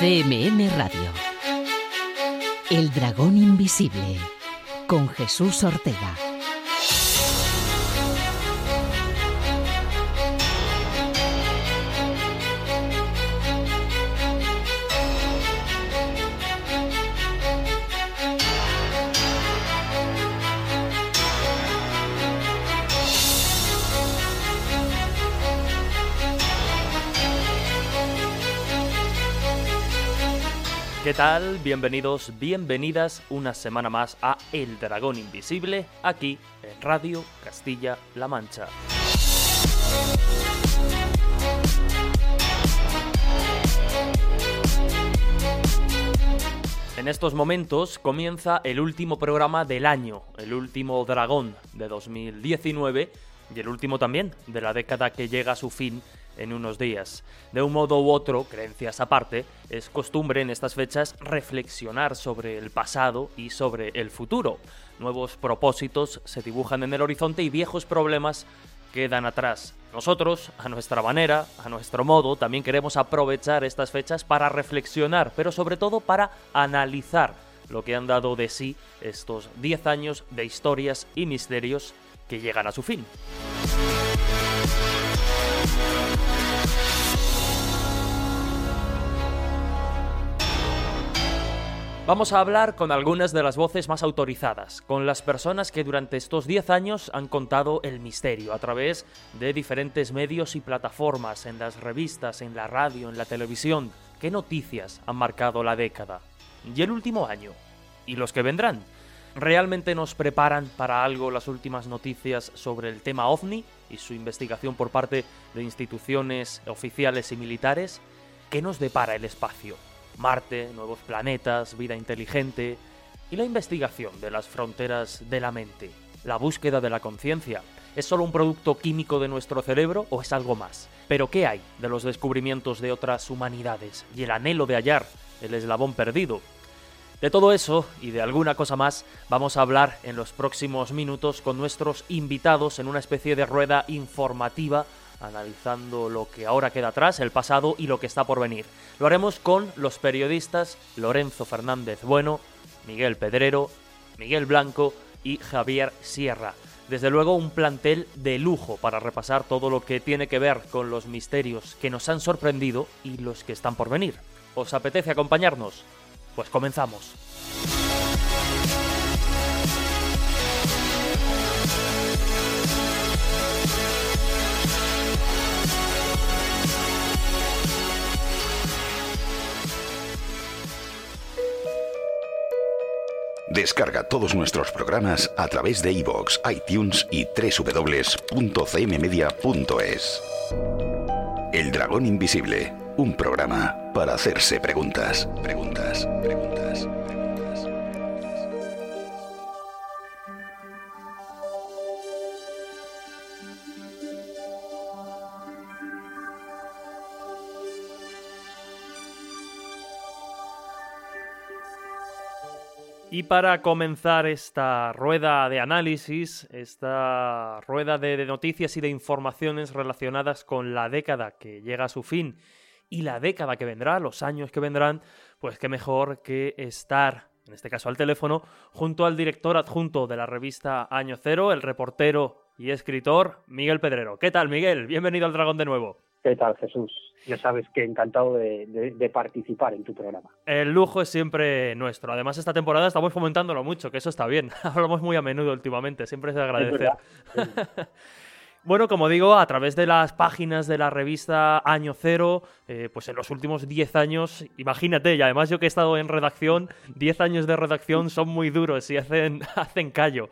CMM Radio. El dragón invisible. Con Jesús Ortega. Tal? Bienvenidos, bienvenidas una semana más a El Dragón Invisible, aquí en Radio Castilla-La Mancha. En estos momentos comienza el último programa del año, el último Dragón de 2019 y el último también de la década que llega a su fin en unos días. De un modo u otro, creencias aparte, es costumbre en estas fechas reflexionar sobre el pasado y sobre el futuro. Nuevos propósitos se dibujan en el horizonte y viejos problemas quedan atrás. Nosotros, a nuestra manera, a nuestro modo, también queremos aprovechar estas fechas para reflexionar, pero sobre todo para analizar lo que han dado de sí estos 10 años de historias y misterios que llegan a su fin. Vamos a hablar con algunas de las voces más autorizadas, con las personas que durante estos 10 años han contado el misterio a través de diferentes medios y plataformas, en las revistas, en la radio, en la televisión. ¿Qué noticias han marcado la década? Y el último año. ¿Y los que vendrán? ¿Realmente nos preparan para algo las últimas noticias sobre el tema ovni y su investigación por parte de instituciones oficiales y militares? ¿Qué nos depara el espacio? Marte, nuevos planetas, vida inteligente y la investigación de las fronteras de la mente, la búsqueda de la conciencia. ¿Es solo un producto químico de nuestro cerebro o es algo más? Pero ¿qué hay de los descubrimientos de otras humanidades y el anhelo de hallar el eslabón perdido? De todo eso y de alguna cosa más vamos a hablar en los próximos minutos con nuestros invitados en una especie de rueda informativa analizando lo que ahora queda atrás, el pasado y lo que está por venir. Lo haremos con los periodistas Lorenzo Fernández Bueno, Miguel Pedrero, Miguel Blanco y Javier Sierra. Desde luego un plantel de lujo para repasar todo lo que tiene que ver con los misterios que nos han sorprendido y los que están por venir. ¿Os apetece acompañarnos? Pues comenzamos. Descarga todos nuestros programas a través de iVoox, iTunes y www.cmmedia.es. El Dragón Invisible, un programa para hacerse preguntas, preguntas, preguntas. Y para comenzar esta rueda de análisis, esta rueda de, noticias y de informaciones relacionadas con la década que llega a su fin y la década que vendrá, los años que vendrán, pues qué mejor que estar, en este caso al teléfono, junto al director adjunto de la revista Año Cero, el reportero y escritor Miguel Pedrero. ¿Qué tal, Miguel? Bienvenido al Dragón de nuevo. ¿Qué tal, Jesús? Ya sabes que encantado de, participar en tu programa. El lujo es siempre nuestro. Además, esta temporada estamos fomentándolo mucho, que eso está bien. Hablamos muy a menudo últimamente, siempre es de agradecer. bueno, como digo, a través de las páginas de la revista Año Cero, eh, pues en los últimos 10 años, imagínate, y además yo que he estado en redacción, 10 años de redacción son muy duros y hacen, hacen callo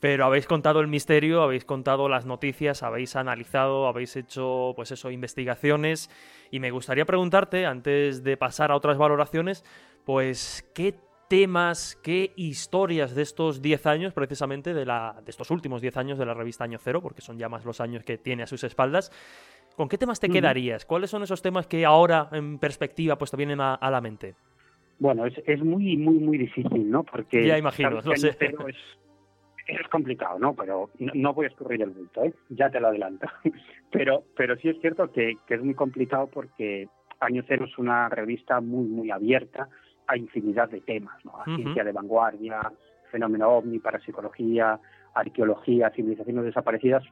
pero habéis contado el misterio, habéis contado las noticias, habéis analizado, habéis hecho, pues eso, investigaciones. Y me gustaría preguntarte, antes de pasar a otras valoraciones, pues, ¿qué temas, qué historias de estos 10 años, precisamente de, la, de estos últimos 10 años de la revista Año Cero, porque son ya más los años que tiene a sus espaldas, ¿con qué temas te quedarías? ¿Cuáles son esos temas que ahora, en perspectiva, pues te vienen a, la mente? Bueno, es, es, muy, muy, muy difícil, ¿no? Porque ya imagino, no sé es complicado, ¿no? Pero no, voy a escurrir el bulto, ¿eh? Ya te lo adelanto. pero, pero sí es cierto que, es muy complicado porque Año Cero es una revista muy, muy abierta a infinidad de temas, ¿no? a ciencia de vanguardia, fenómeno ovni, parapsicología, arqueología, civilizaciones desaparecidas.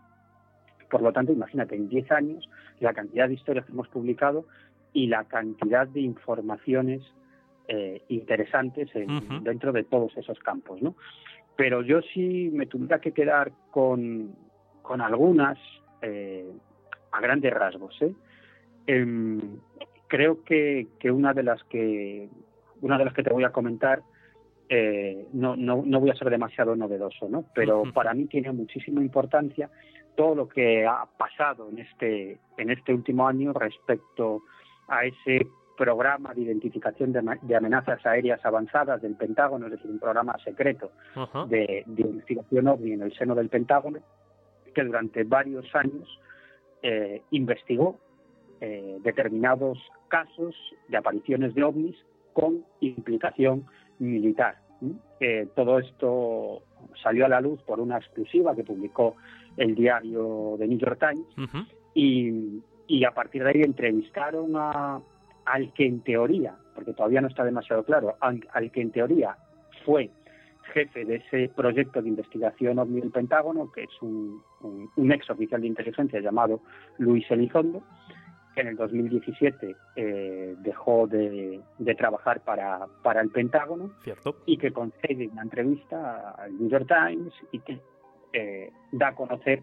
Por lo tanto, imagínate, en 10 años, la cantidad de historias que hemos publicado y la cantidad de informaciones eh, interesantes dentro de todos esos campos, ¿no? Pero yo sí me tuviera que quedar con, con algunas eh, a grandes rasgos. ¿eh? Em, creo que, que, una de las que una de las que te voy a comentar eh, no, no, no, voy a ser demasiado novedoso, ¿no? Pero para mí tiene muchísima importancia todo lo que ha pasado en este en este último año respecto a ese programa de identificación de, amenazas aéreas avanzadas del Pentágono, es decir, un programa secreto de, de, investigación OVNI en el seno del Pentágono, que durante varios años eh, investigó eh, determinados casos de apariciones de ovnis con implicación militar. Eh, todo esto salió a la luz por una exclusiva que publicó el diario The New York Times. Y, y, a partir de ahí entrevistaron a, al que en teoría, porque todavía no está demasiado claro, al, que en teoría fue jefe de ese proyecto de investigación OVNI del Pentágono, que es un, un, ex oficial de inteligencia llamado Luis Elizondo, que en el 2017 eh, dejó de, trabajar para, para, el Pentágono y que concede una entrevista al New York Times y que eh, da a conocer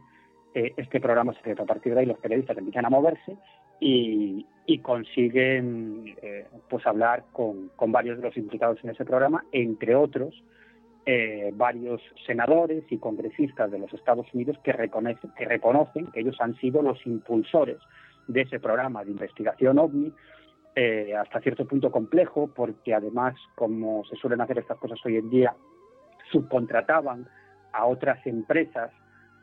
eh, este programa secreto. A partir de ahí los periodistas empiezan a moverse y, y consiguen pues hablar con, con, varios de los implicados en ese programa, entre otros varios senadores y congresistas de los Estados Unidos que reconocen, que reconocen que ellos han sido los impulsores de ese programa de investigación OVNI, eh, hasta cierto punto complejo, porque además, como se suelen hacer estas cosas hoy en día, subcontrataban a otras empresas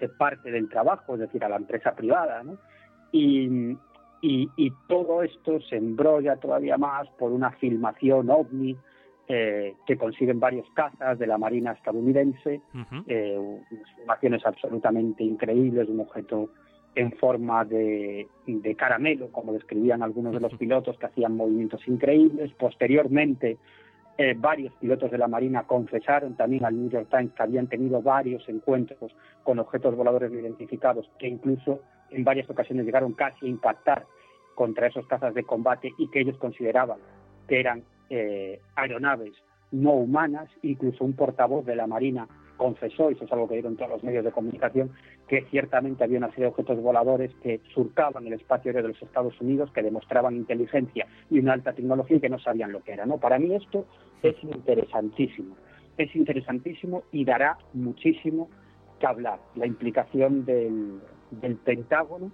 de parte del trabajo, es decir, a la empresa privada, ¿no? y, y, todo esto se embrolla todavía más por una filmación ovni eh, que consiguen varios cazas de la Marina estadounidense, eh, filmaciones absolutamente increíbles de un objeto en forma de, caramelo, como describían algunos de los pilotos que hacían movimientos increíbles. Posteriormente, eh, varios pilotos de la Marina confesaron también al New York Times que habían tenido varios encuentros con objetos voladores no identificados que incluso en varias ocasiones llegaron casi a impactar contra esos cazas de combate y que ellos consideraban que eran eh, aeronaves no humanas. Incluso un portavoz de la Marina confesó, y eso es algo que dieron todos los medios de comunicación, que ciertamente había una serie de objetos voladores que surcaban el espacio aéreo de los Estados Unidos, que demostraban inteligencia y una alta tecnología y que no sabían lo que era. ¿no? Para mí esto es interesantísimo, es interesantísimo y dará muchísimo que hablar, la implicación del, Pentágono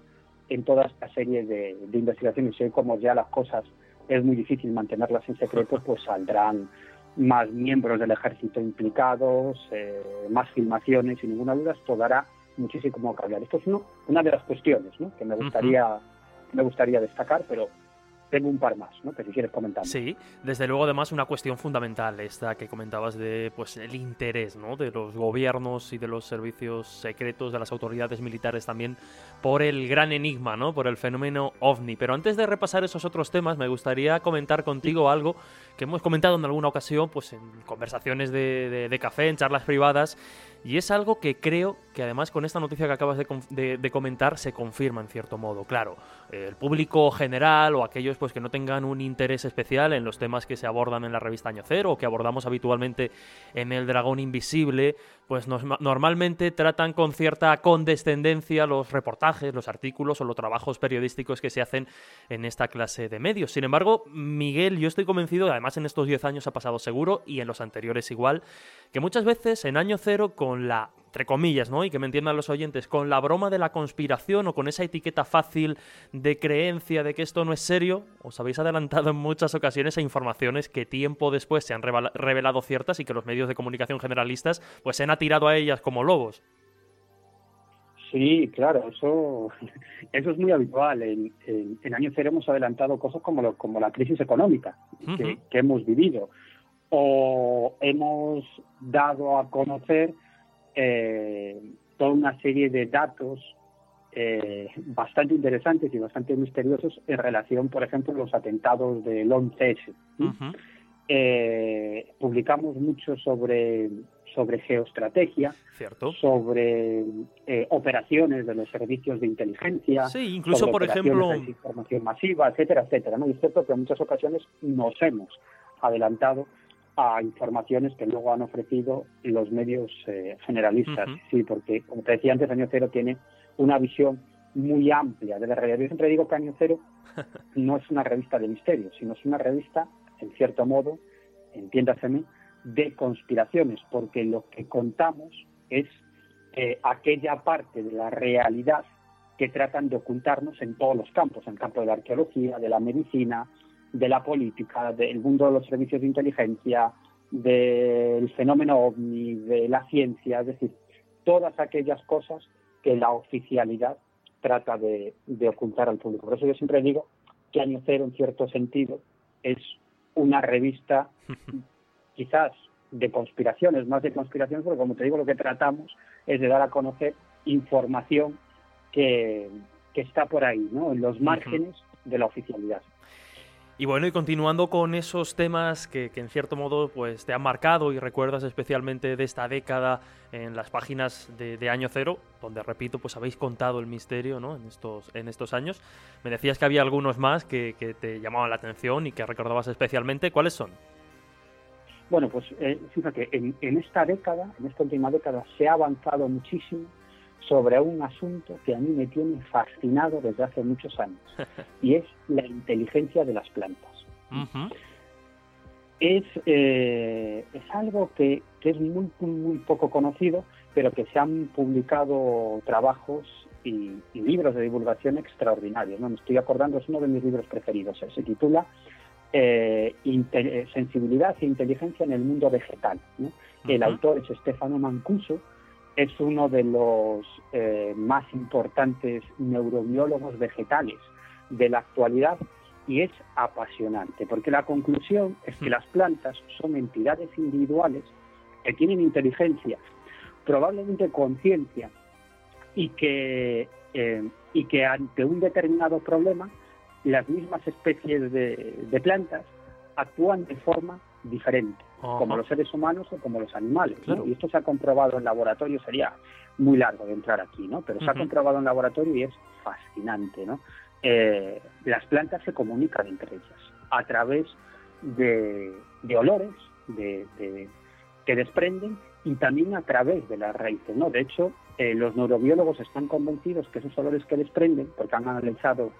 en toda esta serie de, investigaciones. Y como ya las cosas es muy difícil mantenerlas en secreto, pues saldrán más miembros del ejército implicados, eh, más filmaciones, sin ninguna duda, esto dará muchísimo que hablar. Esto es una de las cuestiones que me gustaría, me gustaría destacar, pero tengo un par más, ¿no? Que si quieres comentar. Sí, desde luego además una cuestión fundamental esta que comentabas de pues el interés, ¿no? De los gobiernos y de los servicios secretos de las autoridades militares también por el gran enigma, ¿no? Por el fenómeno ovni. Pero antes de repasar esos otros temas, me gustaría comentar contigo algo que hemos comentado en alguna ocasión, pues en conversaciones de café, en charlas privadas y es algo que creo que además con esta noticia que acabas de, comentar se confirma en cierto modo. Claro, el público general o aquellos pues que no tengan un interés especial en los temas que se abordan en la revista Año Cero o que abordamos habitualmente en El Dragón Invisible, pues normalmente tratan con cierta condescendencia los reportajes, los artículos o los trabajos periodísticos que se hacen en esta clase de medios. Sin embargo, Miguel, yo estoy convencido, además en estos 10 años ha pasado seguro y en los anteriores igual, que muchas veces en Año Cero con la entre comillas, ¿no? Y que me entiendan los oyentes, con la broma de la conspiración o con esa etiqueta fácil de creencia de que esto no es serio, os habéis adelantado en muchas ocasiones a informaciones que tiempo después se han revelado ciertas y que los medios de comunicación generalistas pues se han atirado a ellas como lobos. Sí, claro, eso, eso es muy habitual. En, en, Año Cero hemos adelantado cosas como, como la crisis económica que, que hemos vivido o hemos dado a conocer eh, toda una serie de datos eh, bastante interesantes y bastante misteriosos en relación, por ejemplo, los atentados del 11S. Eh, publicamos mucho sobre, sobre geoestrategia, Cierto. sobre eh, operaciones de los servicios de inteligencia, sí, incluso por ejemplo de información masiva, etcétera, etcétera. ¿no? Y es cierto que en muchas ocasiones nos hemos adelantado a informaciones que luego han ofrecido los medios generalistas. Sí, porque como te decía antes, Año Cero tiene una visión muy amplia de la realidad. Yo siempre digo que Año Cero no es una revista de misterio, sino es una revista, en cierto modo, entiéndaseme, de conspiraciones, porque lo que contamos es eh, aquella parte de la realidad que tratan de ocultarnos en todos los campos, en el campo de la arqueología, de la medicina, de la política, del mundo de los servicios de inteligencia, del fenómeno ovni, de la ciencia, es decir, todas aquellas cosas que la oficialidad trata de, ocultar al público. Por eso yo siempre digo que Año Cero, en cierto sentido, es una revista quizás de conspiraciones, más de conspiraciones, porque como te digo, lo que tratamos es de dar a conocer información que, que está por ahí, ¿no? en los márgenes de la oficialidad. Y bueno, y continuando con esos temas que, en cierto modo pues te han marcado y recuerdas especialmente de esta década en las páginas de, Año Cero, donde repito, pues habéis contado el misterio ¿no? en, estos, en estos años. Me decías que había algunos más que, te llamaban la atención y que recordabas especialmente. ¿Cuáles son? Bueno, pues eh, fíjate, en, en esta década, en esta última década, se ha avanzado muchísimo sobre un asunto que a mí me tiene fascinado desde hace muchos años y es la inteligencia de las plantas. es, eh, es algo que, es muy, muy poco conocido, pero que se han publicado trabajos y, libros de divulgación extraordinarios. ¿no? Me estoy acordando, es uno de mis libros preferidos. Se titula eh, Sensibilidad e Inteligencia en el Mundo Vegetal. El autor es Stefano Mancuso es uno de los eh, más importantes neurobiólogos vegetales de la actualidad y es apasionante, porque la conclusión es que las plantas son entidades individuales que tienen inteligencia, probablemente conciencia, y que, eh, y que ante un determinado problema las mismas especies de plantas actúan de forma diferente como los seres humanos o como los animales. Y esto se ha comprobado en laboratorio, sería muy largo de entrar aquí, ¿no? Pero se ha comprobado en laboratorio y es fascinante, ¿no? Eh, las plantas se comunican entre ellas a través de, olores de, que desprenden y también a través de las raíces, ¿no? De hecho, eh, los neurobiólogos están convencidos que esos olores que desprenden, porque han analizado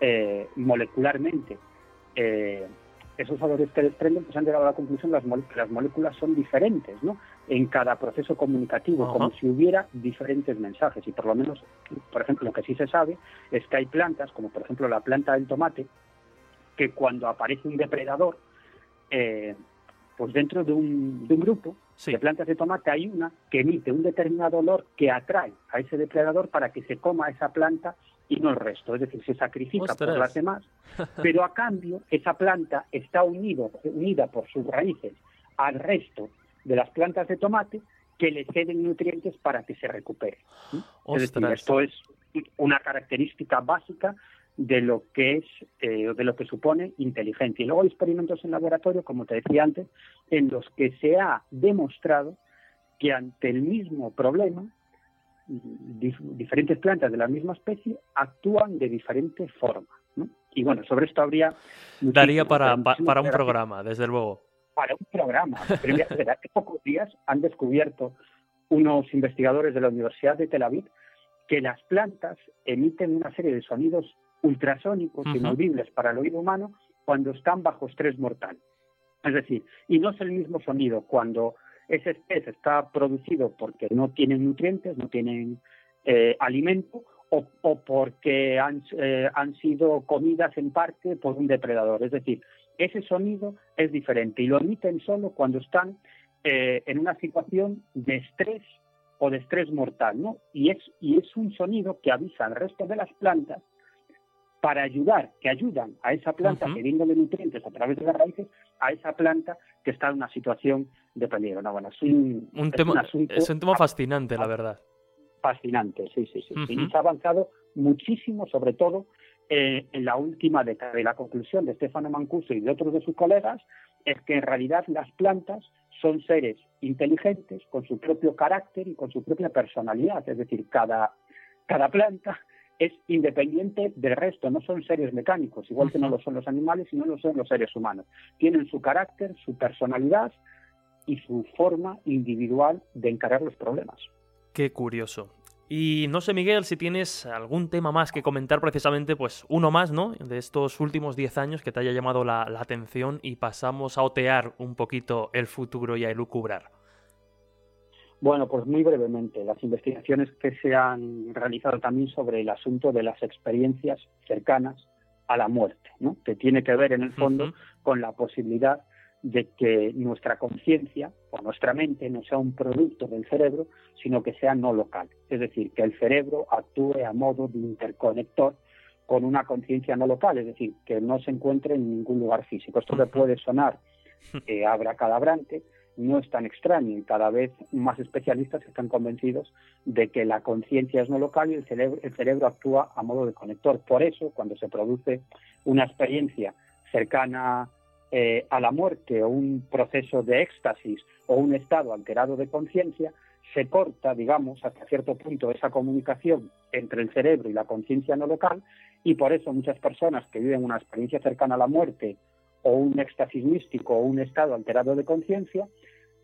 eh, molecularmente esos valores que desprenden pues han llegado a la conclusión que las moléculas son diferentes ¿no? en cada proceso comunicativo, como si hubiera diferentes mensajes. Y por lo menos, por ejemplo, lo que sí se sabe es que hay plantas, como por ejemplo la planta del tomate, que cuando aparece un depredador, eh, pues dentro de un, de un grupo de plantas de tomate hay una que emite un determinado olor que atrae a ese depredador para que se coma esa planta y no el resto, es decir, se sacrifica por las demás, pero a cambio esa planta está unido, unida por sus raíces al resto de las plantas de tomate que le ceden nutrientes para que se recupere. Es decir, esto es una característica básica de lo que es eh, de lo que supone inteligencia. Y luego hay experimentos en laboratorio, como te decía antes, en los que se ha demostrado que ante el mismo problema diferentes plantas de la misma especie actúan de diferente forma. Y bueno, sobre esto habría... Daría para, para un programa, desde luego. Para un programa. Pero hace pocos días han descubierto unos investigadores de la Universidad de Tel Aviv que las plantas emiten una serie de sonidos ultrasónicos inaudibles para el oído humano cuando están bajo estrés mortal. Es decir, y no es el mismo sonido cuando ese estrés está producido porque no tienen nutrientes, no tienen eh, alimento o, porque han, eh, han sido comidas en parte por un depredador. Es decir, ese sonido es diferente y lo emiten solo cuando están eh, en una situación de estrés o de estrés mortal, ¿no? Y es, y es un sonido que avisa al resto de las plantas para ayudar, que ayudan a esa planta uh -huh. de nutrientes a través de las raíces, a esa planta que está en una situación de peligro. No, bueno, es un, tema, es un tema fascinante, la verdad. Fascinante, sí, sí, sí. Y se ha avanzado muchísimo, sobre todo eh, en la última década. Y la conclusión de Stefano Mancuso y de otros de sus colegas es que en realidad las plantas son seres inteligentes con su propio carácter y con su propia personalidad. Es decir, cada, cada planta es independiente del resto, no son seres mecánicos, igual que no lo son los animales y no lo son los seres humanos. Tienen su carácter, su personalidad y su forma individual de encarar los problemas. Qué curioso. Y no sé, Miguel, si tienes algún tema más que comentar, precisamente, pues uno más, ¿no? De estos últimos 10 años que te haya llamado la, atención y pasamos a otear un poquito el futuro y a elucubrar. Bueno, pues muy brevemente, las investigaciones que se han realizado también sobre el asunto de las experiencias cercanas a la muerte, ¿no? que tiene que ver en el fondo con la posibilidad de que nuestra conciencia o nuestra mente no sea un producto del cerebro, sino que sea no local. Es decir, que el cerebro actúe a modo de interconector con una conciencia no local, es decir, que no se encuentre en ningún lugar físico. Esto le puede sonar eh, abracadabrante, no es tan extraño y cada vez más especialistas están convencidos de que la conciencia es no local y el cerebro, el cerebro actúa a modo de conector. Por eso, cuando se produce una experiencia cercana eh, a la muerte o un proceso de éxtasis o un estado alterado de conciencia, se corta, digamos, hasta cierto punto esa comunicación entre el cerebro y la conciencia no local y por eso muchas personas que viven una experiencia cercana a la muerte o un éxtasis místico o un estado alterado de conciencia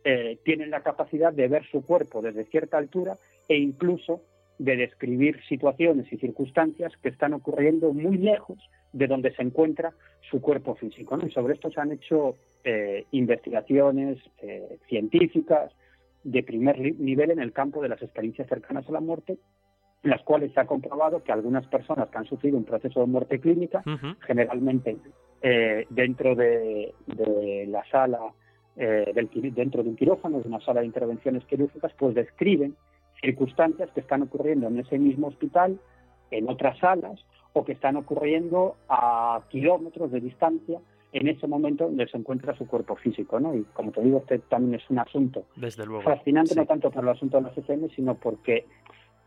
eh, tienen la capacidad de ver su cuerpo desde cierta altura e incluso de describir situaciones y circunstancias que están ocurriendo muy lejos de donde se encuentra su cuerpo físico. Y sobre esto se han hecho eh, investigaciones eh, científicas de primer nivel en el campo de las experiencias cercanas a la muerte, en las cuales se ha comprobado que algunas personas que han sufrido un proceso de muerte clínica, generalmente eh, dentro de, la sala, del, dentro de un quirófano, de una sala de intervenciones quirúrgicas, pues describen circunstancias que están ocurriendo en ese mismo hospital, en otras salas, o que están ocurriendo a kilómetros de distancia en ese momento donde se encuentra su cuerpo físico, ¿no? Y como te digo, este también es un asunto fascinante, no tanto por el asunto de los FM, sino porque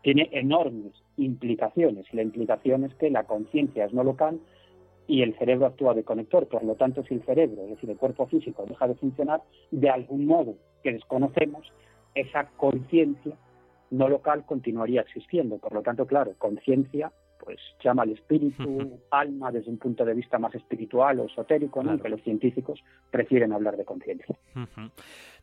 tiene enormes implicaciones. Y la implicación es que la conciencia es no local y el cerebro actúa de conector. Por lo tanto, si el cerebro, es decir, el cuerpo físico, deja de funcionar, de algún modo que desconocemos, esa conciencia no local continuaría existiendo. Por lo tanto, claro, conciencia pues llama al espíritu, alma desde un punto de vista más espiritual o esotérico, ¿no? que los científicos prefieren hablar de conciencia.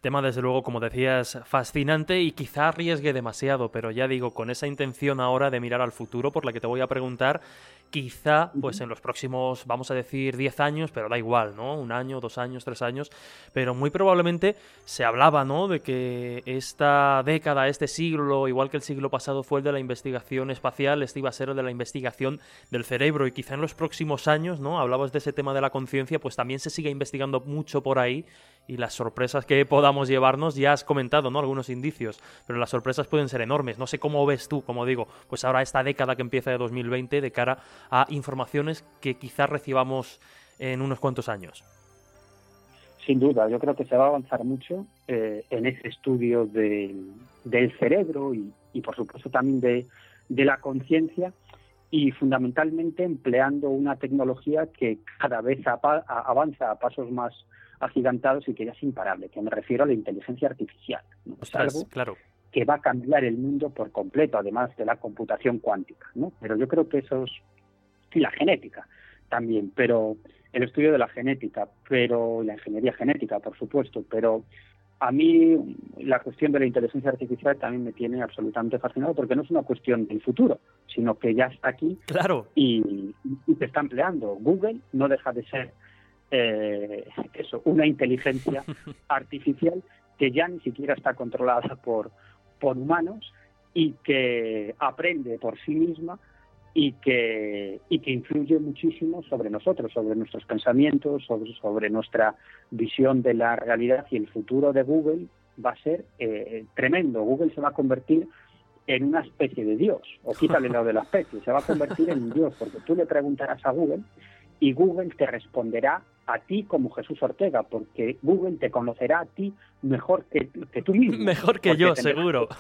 Tema, desde luego, como decías, fascinante y quizá arriesgue demasiado, pero ya digo, con esa intención ahora de mirar al futuro, por la que te voy a preguntar, quizá, pues en los próximos, vamos a decir, 10 años, pero da igual, ¿no? Un año, dos años, tres años, pero muy probablemente se hablaba, ¿no? De que esta década, este siglo, igual que el siglo pasado fue el de la investigación espacial, este iba a ser el de la investigación del cerebro y quizá en los próximos años, ¿no? Hablabas de ese tema de la conciencia, pues también se sigue investigando mucho por ahí y las sorpresas que podamos llevarnos, ya has comentado, ¿no? Algunos indicios, pero las sorpresas pueden ser enormes. No sé cómo ves tú, como digo, pues ahora esta década que empieza de 2020 de cara a informaciones que quizás recibamos en unos cuantos años. Sin duda, yo creo que se va a avanzar mucho eh, en ese estudio del, cerebro y, por supuesto también de, de la conciencia y fundamentalmente empleando una tecnología que cada vez avanza a pasos más agigantados y que ya es imparable, que me refiero a la inteligencia artificial. Es algo claro. que va a cambiar el mundo por completo, además de la computación cuántica. ¿no? Pero yo creo que eso es... Y la genética también, pero el estudio de la genética, pero la ingeniería genética, por supuesto, pero a mí la cuestión de la inteligencia artificial también me tiene absolutamente fascinado porque no es una cuestión del futuro, sino que ya está aquí claro. y, y se está empleando. Google no deja de ser eh, eso, una inteligencia artificial que ya ni siquiera está controlada por, por humanos y que aprende por sí misma y que, y que influye muchísimo sobre nosotros, sobre nuestros pensamientos, sobre, sobre nuestra visión de la realidad y el futuro de Google va a ser eh, tremendo. Google se va a convertir en una especie de Dios, o quítale lo de la especie, se va a convertir en un Dios, porque tú le preguntarás a Google y Google te responderá a ti como Jesús Ortega, porque Google te conocerá a ti mejor que, tú mismo. Mejor que yo, seguro.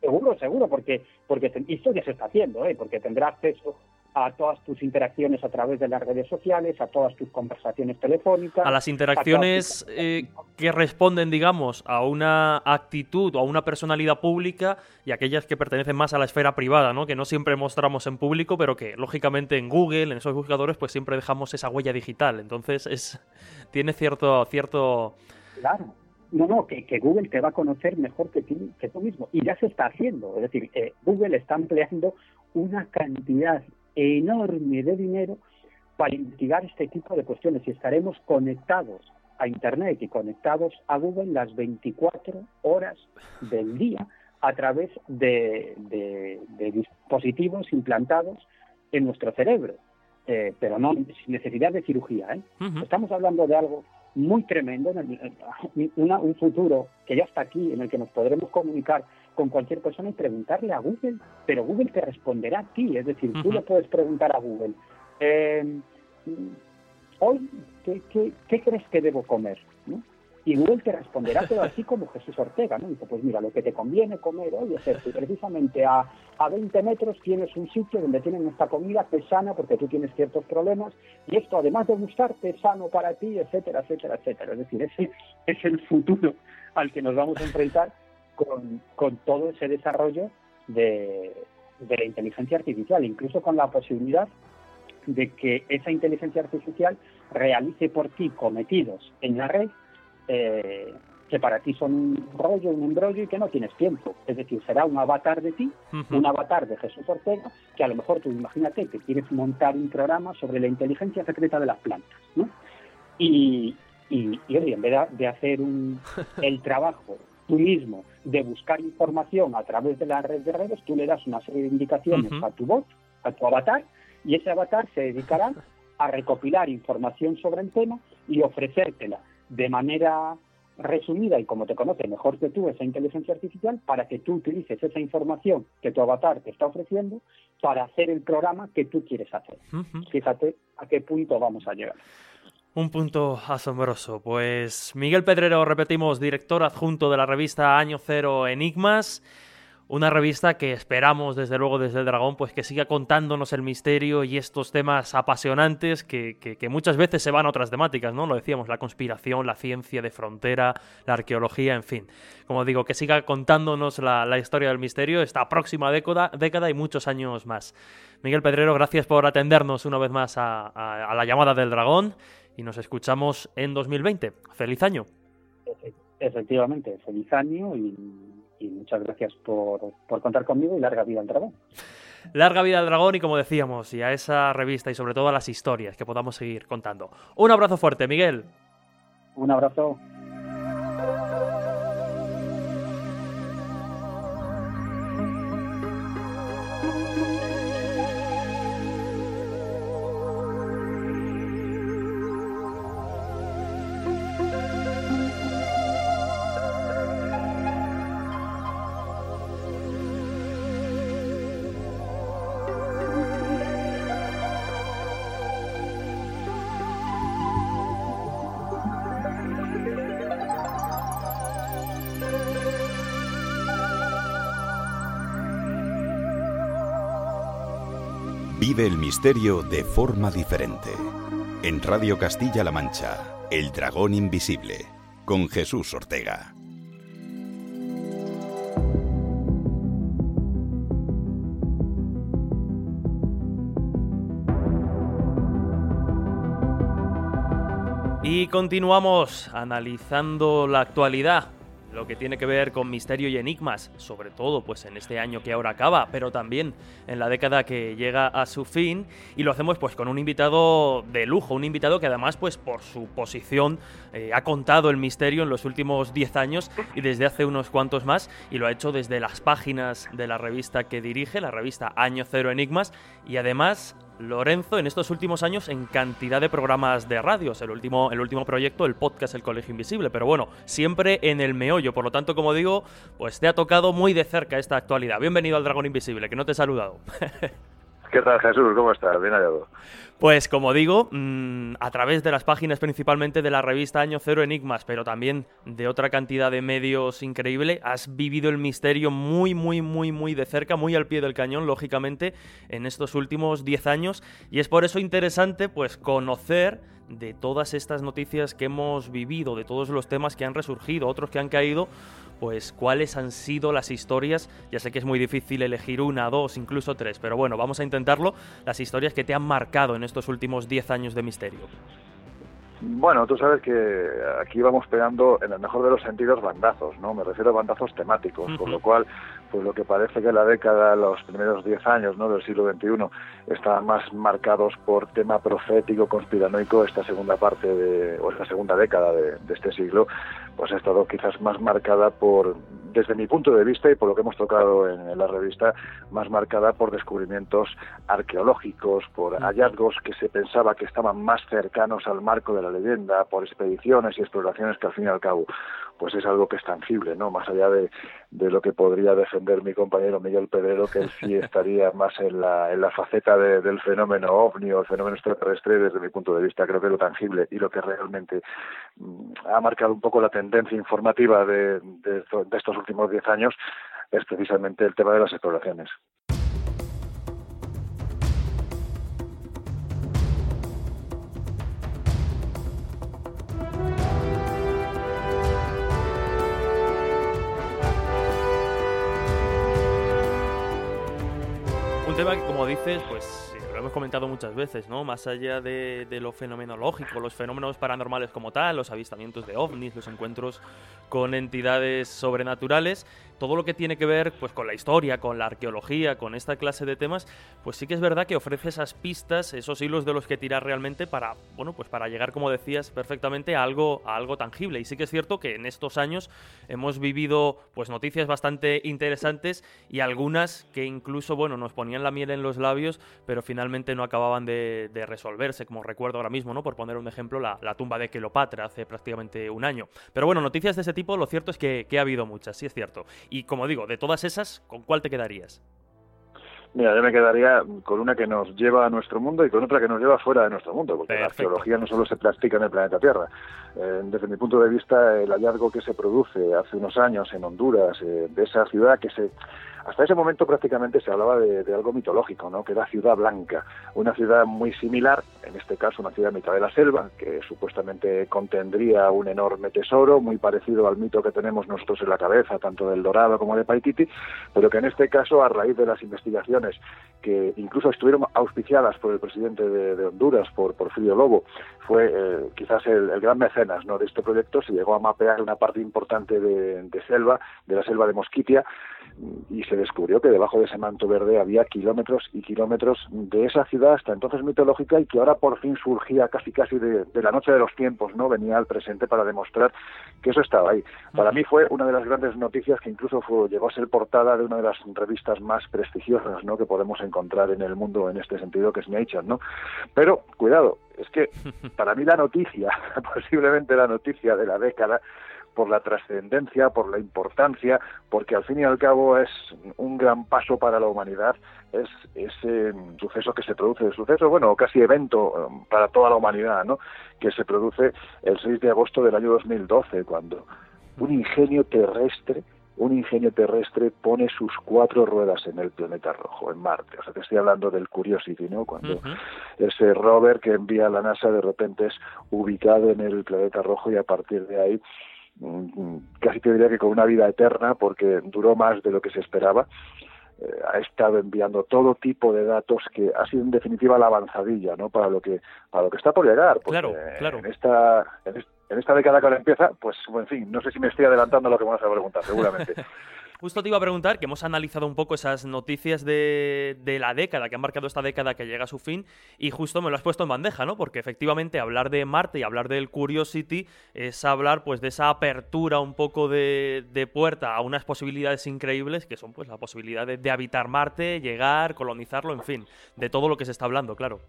Seguro, seguro, porque, porque esto ya se está haciendo, ¿eh? porque tendrá acceso a todas tus interacciones a través de las redes sociales, a todas tus conversaciones telefónicas. A las interacciones eh, que responden, digamos, a una actitud o a una personalidad pública y aquellas que pertenecen más a la esfera privada, ¿no? Que no siempre mostramos en público, pero que lógicamente en Google, en esos buscadores, pues siempre dejamos esa huella digital. Entonces es tiene cierto cierto Claro. No, no, que, Google te va a conocer mejor que, que tú mismo. Y ya se está haciendo. Es decir, eh, Google está empleando una cantidad enorme de dinero para investigar este tipo de cuestiones y estaremos conectados a Internet y conectados a Google las 24 horas del día a través de, dispositivos implantados en nuestro cerebro, eh, pero no sin necesidad de cirugía. ¿eh? Estamos hablando de algo muy tremendo, un futuro que ya está aquí, en el que nos podremos comunicar con cualquier persona y preguntarle a Google, pero Google te responderá a ti, es decir, tú le puedes preguntar a Google, eh, hoy, ¿qué, qué, crees que debo comer? Y Google te responderá, pero así como Jesús Ortega, ¿no? Dice, pues mira, lo que te conviene comer hoy es esto. Y precisamente a, a 20 metros tienes un sitio donde tienen esta comida que es sana porque tú tienes ciertos problemas y esto, además de gustarte, es sano para ti, etcétera, etcétera, etcétera. Es decir, ese es el futuro al que nos vamos a enfrentar con, con todo ese desarrollo de, de la inteligencia artificial, incluso con la posibilidad de que esa inteligencia artificial realice por ti cometidos en la red eh, que para ti son un rollo, un embrollo y que no tienes tiempo. Es decir, será un avatar de ti, un avatar de Jesús Ortega, que a lo mejor tú imagínate que quieres montar un programa sobre la inteligencia secreta de las plantas, ¿no? Y, y, en vez de, hacer el trabajo tú mismo de buscar información a través de la red de redes, tú le das una serie de indicaciones a tu bot, a tu avatar, y ese avatar se dedicará a recopilar información sobre el tema y ofrecértela de manera resumida y como te conoce mejor que tú esa inteligencia artificial para que tú utilices esa información que tu avatar te está ofreciendo para hacer el programa que tú quieres hacer. Fíjate a qué punto vamos a llegar. Un punto asombroso. Pues Miguel Pedrero, repetimos, director adjunto de la revista Año Cero Enigmas. Una revista que esperamos, desde luego, desde el Dragón, pues que siga contándonos el misterio y estos temas apasionantes que, muchas veces se van a otras temáticas, ¿no? Lo decíamos, la conspiración, la ciencia de frontera, la arqueología, en fin. Como digo, que siga contándonos la, historia del misterio esta próxima década, década y muchos años más. Miguel Pedrero, gracias por atendernos una vez más a, la llamada del Dragón y nos escuchamos en 2020. ¡Feliz año! Efectivamente, feliz año y y muchas gracias por, contar conmigo y larga vida al dragón. Larga vida al dragón y como decíamos, y a esa revista y sobre todo a las historias que podamos seguir contando. Un abrazo fuerte, Miguel. Un abrazo. El misterio de forma diferente. En Radio Castilla-La Mancha, El Dragón Invisible, con Jesús Ortega. Y continuamos analizando la actualidad lo que tiene que ver con misterio y enigmas, sobre todo pues en este año que ahora acaba, pero también en la década que llega a su fin y lo hacemos pues con un invitado de lujo, un invitado que además pues por su posición eh, ha contado el misterio en los últimos 10 años y desde hace unos cuantos más y lo ha hecho desde las páginas de la revista que dirige, la revista Año Cero Enigmas y además Lorenzo en estos últimos años en cantidad de programas de radios. El último, el último proyecto, el podcast El Colegio Invisible. Pero bueno, siempre en el meollo. Por lo tanto, como digo, pues te ha tocado muy de cerca esta actualidad. Bienvenido al Dragón Invisible, que no te he saludado. ¿Qué tal, Jesús? ¿Cómo estás? Bien hallado. Pues como digo, mm, a través de las páginas principalmente de la revista Año Cero Enigmas, pero también de otra cantidad de medios increíble, has vivido el misterio muy, muy, muy, muy de cerca, muy al pie del cañón, lógicamente, en estos últimos 10 años. Y es por eso interesante, pues, conocer de todas estas noticias que hemos vivido, de todos los temas que han resurgido, otros que han caído, pues cuáles han sido las historias, ya sé que es muy difícil elegir una, dos, incluso tres, pero bueno, vamos a intentarlo, las historias que te han marcado en estos últimos diez años de misterio. Bueno, tú sabes que aquí vamos pegando, en el mejor de los sentidos, bandazos, ¿no? Me refiero a bandazos temáticos, por lo cual, pues lo que parece que la década, los primeros 10 años, ¿no? Del siglo XXI, están más marcados por tema profético, conspiranoico, esta segunda parte de, o esta segunda década de, de este siglo, pues ha estado quizás más marcada por desde mi punto de vista y por lo que hemos tocado en, la revista, más marcada por descubrimientos arqueológicos, por hallazgos que se pensaba que estaban más cercanos al marco de la leyenda, por expediciones y exploraciones que al fin y al cabo pues es algo que es tangible, ¿no? Más allá de, de lo que podría defender mi compañero Miguel Pedrero, que él sí estaría más en la, en la faceta del fenómeno ovni o el fenómeno extraterrestre, desde mi punto de vista creo que lo tangible y lo que realmente mm, ha marcado un poco la tendencia informativa de, de, de estos últimos diez años es precisamente el tema de las exploraciones. Que, como dices, pues lo hemos comentado muchas veces, ¿no? Más allá de, lo fenomenológico, los fenómenos paranormales como tal, los avistamientos de ovnis, los encuentros con entidades sobrenaturales, todo lo que tiene que ver pues con la historia, con la arqueología, con esta clase de temas, pues sí que es verdad que ofrece esas pistas, esos hilos de los que tirar realmente para, bueno, pues para llegar, como decías perfectamente, a algo, a algo tangible. Y sí que es cierto que en estos años hemos vivido pues noticias bastante interesantes y algunas que incluso, bueno, nos ponían la miel en los labios, pero finalmente no acababan de, resolverse, como recuerdo ahora mismo, ¿no? Por poner un ejemplo, la, tumba de Cleopatra hace prácticamente un año. Pero bueno, noticias de ese tipo, lo cierto es que, ha habido muchas, sí es cierto. Y como digo, de todas esas, ¿con cuál te quedarías? Mira, yo me quedaría con una que nos lleva a nuestro mundo y con otra que nos lleva fuera de nuestro mundo, porque la arqueología no solo se practica en el planeta Tierra. Eh, desde mi punto de vista, el hallazgo que se produce hace unos años en Honduras, eh, de esa ciudad que se hasta ese momento prácticamente se hablaba de, algo mitológico, ¿no? que era Ciudad Blanca, una ciudad muy similar, en este caso una ciudad mitad de la selva, que supuestamente contendría un enorme tesoro, muy parecido al mito que tenemos nosotros en la cabeza, tanto del Dorado como de Paititi, pero que en este caso, a raíz de las investigaciones que incluso estuvieron auspiciadas por el presidente de, Honduras, por Porfirio Lobo, fue eh, quizás el, gran mecenas ¿no? de este proyecto, se llegó a mapear una parte importante de, de selva, de la selva de Mosquitia, y se descubrió que debajo de ese manto verde había kilómetros y kilómetros de esa ciudad hasta entonces mitológica y que ahora por fin surgía casi casi de, la noche de los tiempos, ¿no? Venía al presente para demostrar que eso estaba ahí. Para mí fue una de las grandes noticias que incluso fue, llegó a ser portada de una de las revistas más prestigiosas, ¿no? Que podemos encontrar en el mundo en este sentido, que es Nature, ¿no? Pero, cuidado, es que para mí la noticia, posiblemente la noticia de la década, por la trascendencia, por la importancia, porque al fin y al cabo es un gran paso para la humanidad, es ese suceso que se produce, el suceso, bueno, casi evento um, para toda la humanidad, ¿no? Que se produce el 6 de agosto del año 2012, cuando un ingenio terrestre un ingenio terrestre pone sus cuatro ruedas en el planeta rojo, en Marte. O sea, te estoy hablando del Curiosity, ¿no? Cuando ese rover que envía la NASA de repente es ubicado en el planeta rojo y a partir de ahí casi te diría que con una vida eterna, porque duró más de lo que se esperaba. Eh, ha estado enviando todo tipo de datos que ha sido en definitiva la avanzadilla, ¿no? Para lo que para lo que está por llegar. claro, claro. En esta en, esta década que ahora empieza, pues en fin, no sé si me estoy adelantando a lo que vamos a preguntar, seguramente. Justo te iba a preguntar, que hemos analizado un poco esas noticias de, la década, que han marcado esta década que llega a su fin, y justo me lo has puesto en bandeja, ¿no? Porque efectivamente hablar de Marte y hablar del Curiosity es hablar pues de esa apertura un poco de, puerta a unas posibilidades increíbles, que son pues la posibilidad de, habitar Marte, llegar, colonizarlo, en fin, de todo lo que se está hablando, claro.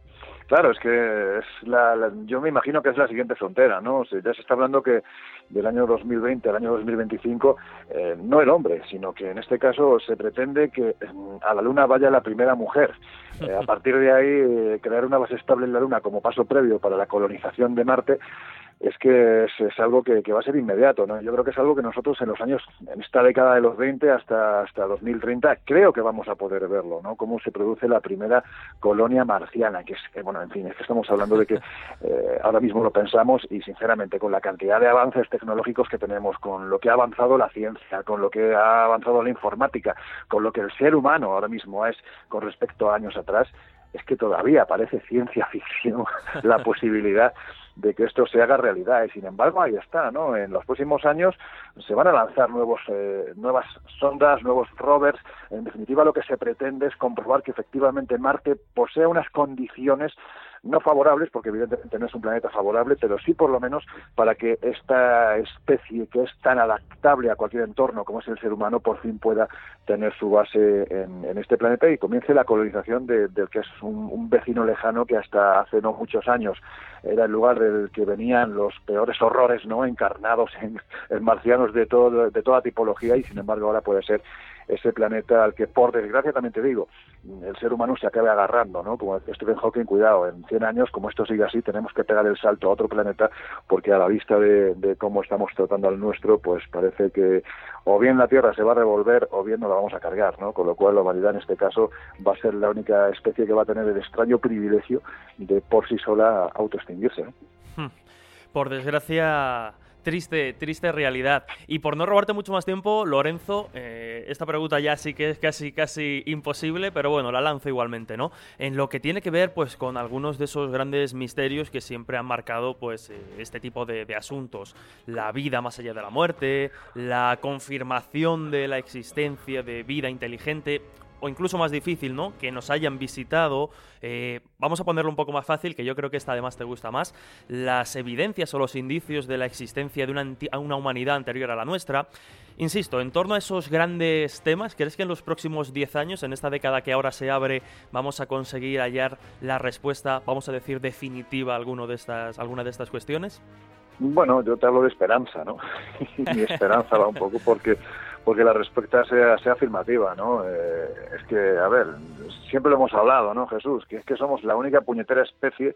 Claro, es que es la, yo me imagino que es la siguiente frontera, ¿no? ya se está hablando que del año 2020 al año 2025 eh, no el hombre, sino que en este caso se pretende que mm, a la Luna vaya la primera mujer. Eh, a partir de ahí, eh, crear una base estable en la Luna como paso previo para la colonización de Marte es que es, algo que, va a ser inmediato, ¿no? Yo creo que es algo que nosotros en los años, en esta década de los 20 hasta, hasta 2030, creo que vamos a poder verlo, ¿no? Cómo se produce la primera colonia marciana, que es, bueno, en fin, es que estamos hablando de que eh, ahora mismo lo pensamos y sinceramente con la cantidad de avances tecnológicos que tenemos, con lo que ha avanzado la ciencia, con lo que ha avanzado la informática, con lo que el ser humano ahora mismo es con respecto a años atrás, es que todavía parece ciencia ficción la posibilidad de que esto se haga realidad. Y sin embargo, ahí está, ¿no? En los próximos años se van a lanzar nuevos, eh, nuevas sondas, nuevos rovers. En definitiva, lo que se pretende es comprobar que efectivamente Marte posee unas condiciones no favorables, porque evidentemente no es un planeta favorable, pero sí por lo menos para que esta especie que es tan adaptable a cualquier entorno como es el ser humano por fin pueda tener su base en, este planeta y comience la colonización del que es un, vecino lejano que hasta hace no muchos años era el lugar del que venían los peores horrores no encarnados en, en marcianos de todo de toda tipología y sin embargo ahora puede ser ese planeta al que, por desgracia, también te digo, el ser humano se acabe agarrando, ¿no? Como Stephen Hawking, cuidado, en 100 años, como esto sigue así, tenemos que pegar el salto a otro planeta, porque a la vista de, cómo estamos tratando al nuestro, pues parece que o bien la Tierra se va a revolver o bien no la vamos a cargar, ¿no? Con lo cual la humanidad en este caso va a ser la única especie que va a tener el extraño privilegio de por sí sola autoextinguirse, ¿no? Hmm. Por desgracia, triste, triste realidad. Y por no robarte mucho más tiempo, Lorenzo, eh, esta pregunta ya sí que es casi, casi imposible, pero bueno, la lanzo igualmente, ¿no? En lo que tiene que ver, pues, con algunos de esos grandes misterios que siempre han marcado, pues, eh, este tipo de, de, asuntos. La vida más allá de la muerte, la confirmación de la existencia de vida inteligente o incluso más difícil, ¿no? Que nos hayan visitado. Eh, vamos a ponerlo un poco más fácil, que yo creo que esta además te gusta más. Las evidencias o los indicios de la existencia de una, una humanidad anterior a la nuestra. Insisto, en torno a esos grandes temas, ¿crees que en los próximos 10 años, en esta década que ahora se abre, vamos a conseguir hallar la respuesta, vamos a decir, definitiva a alguno de estas, alguna de estas cuestiones? Bueno, yo te hablo de esperanza, ¿no? Mi esperanza va un poco porque porque la respuesta sea, sea afirmativa, ¿no? Eh, es que, a ver, siempre lo hemos hablado, ¿no, Jesús? Que es que somos la única puñetera especie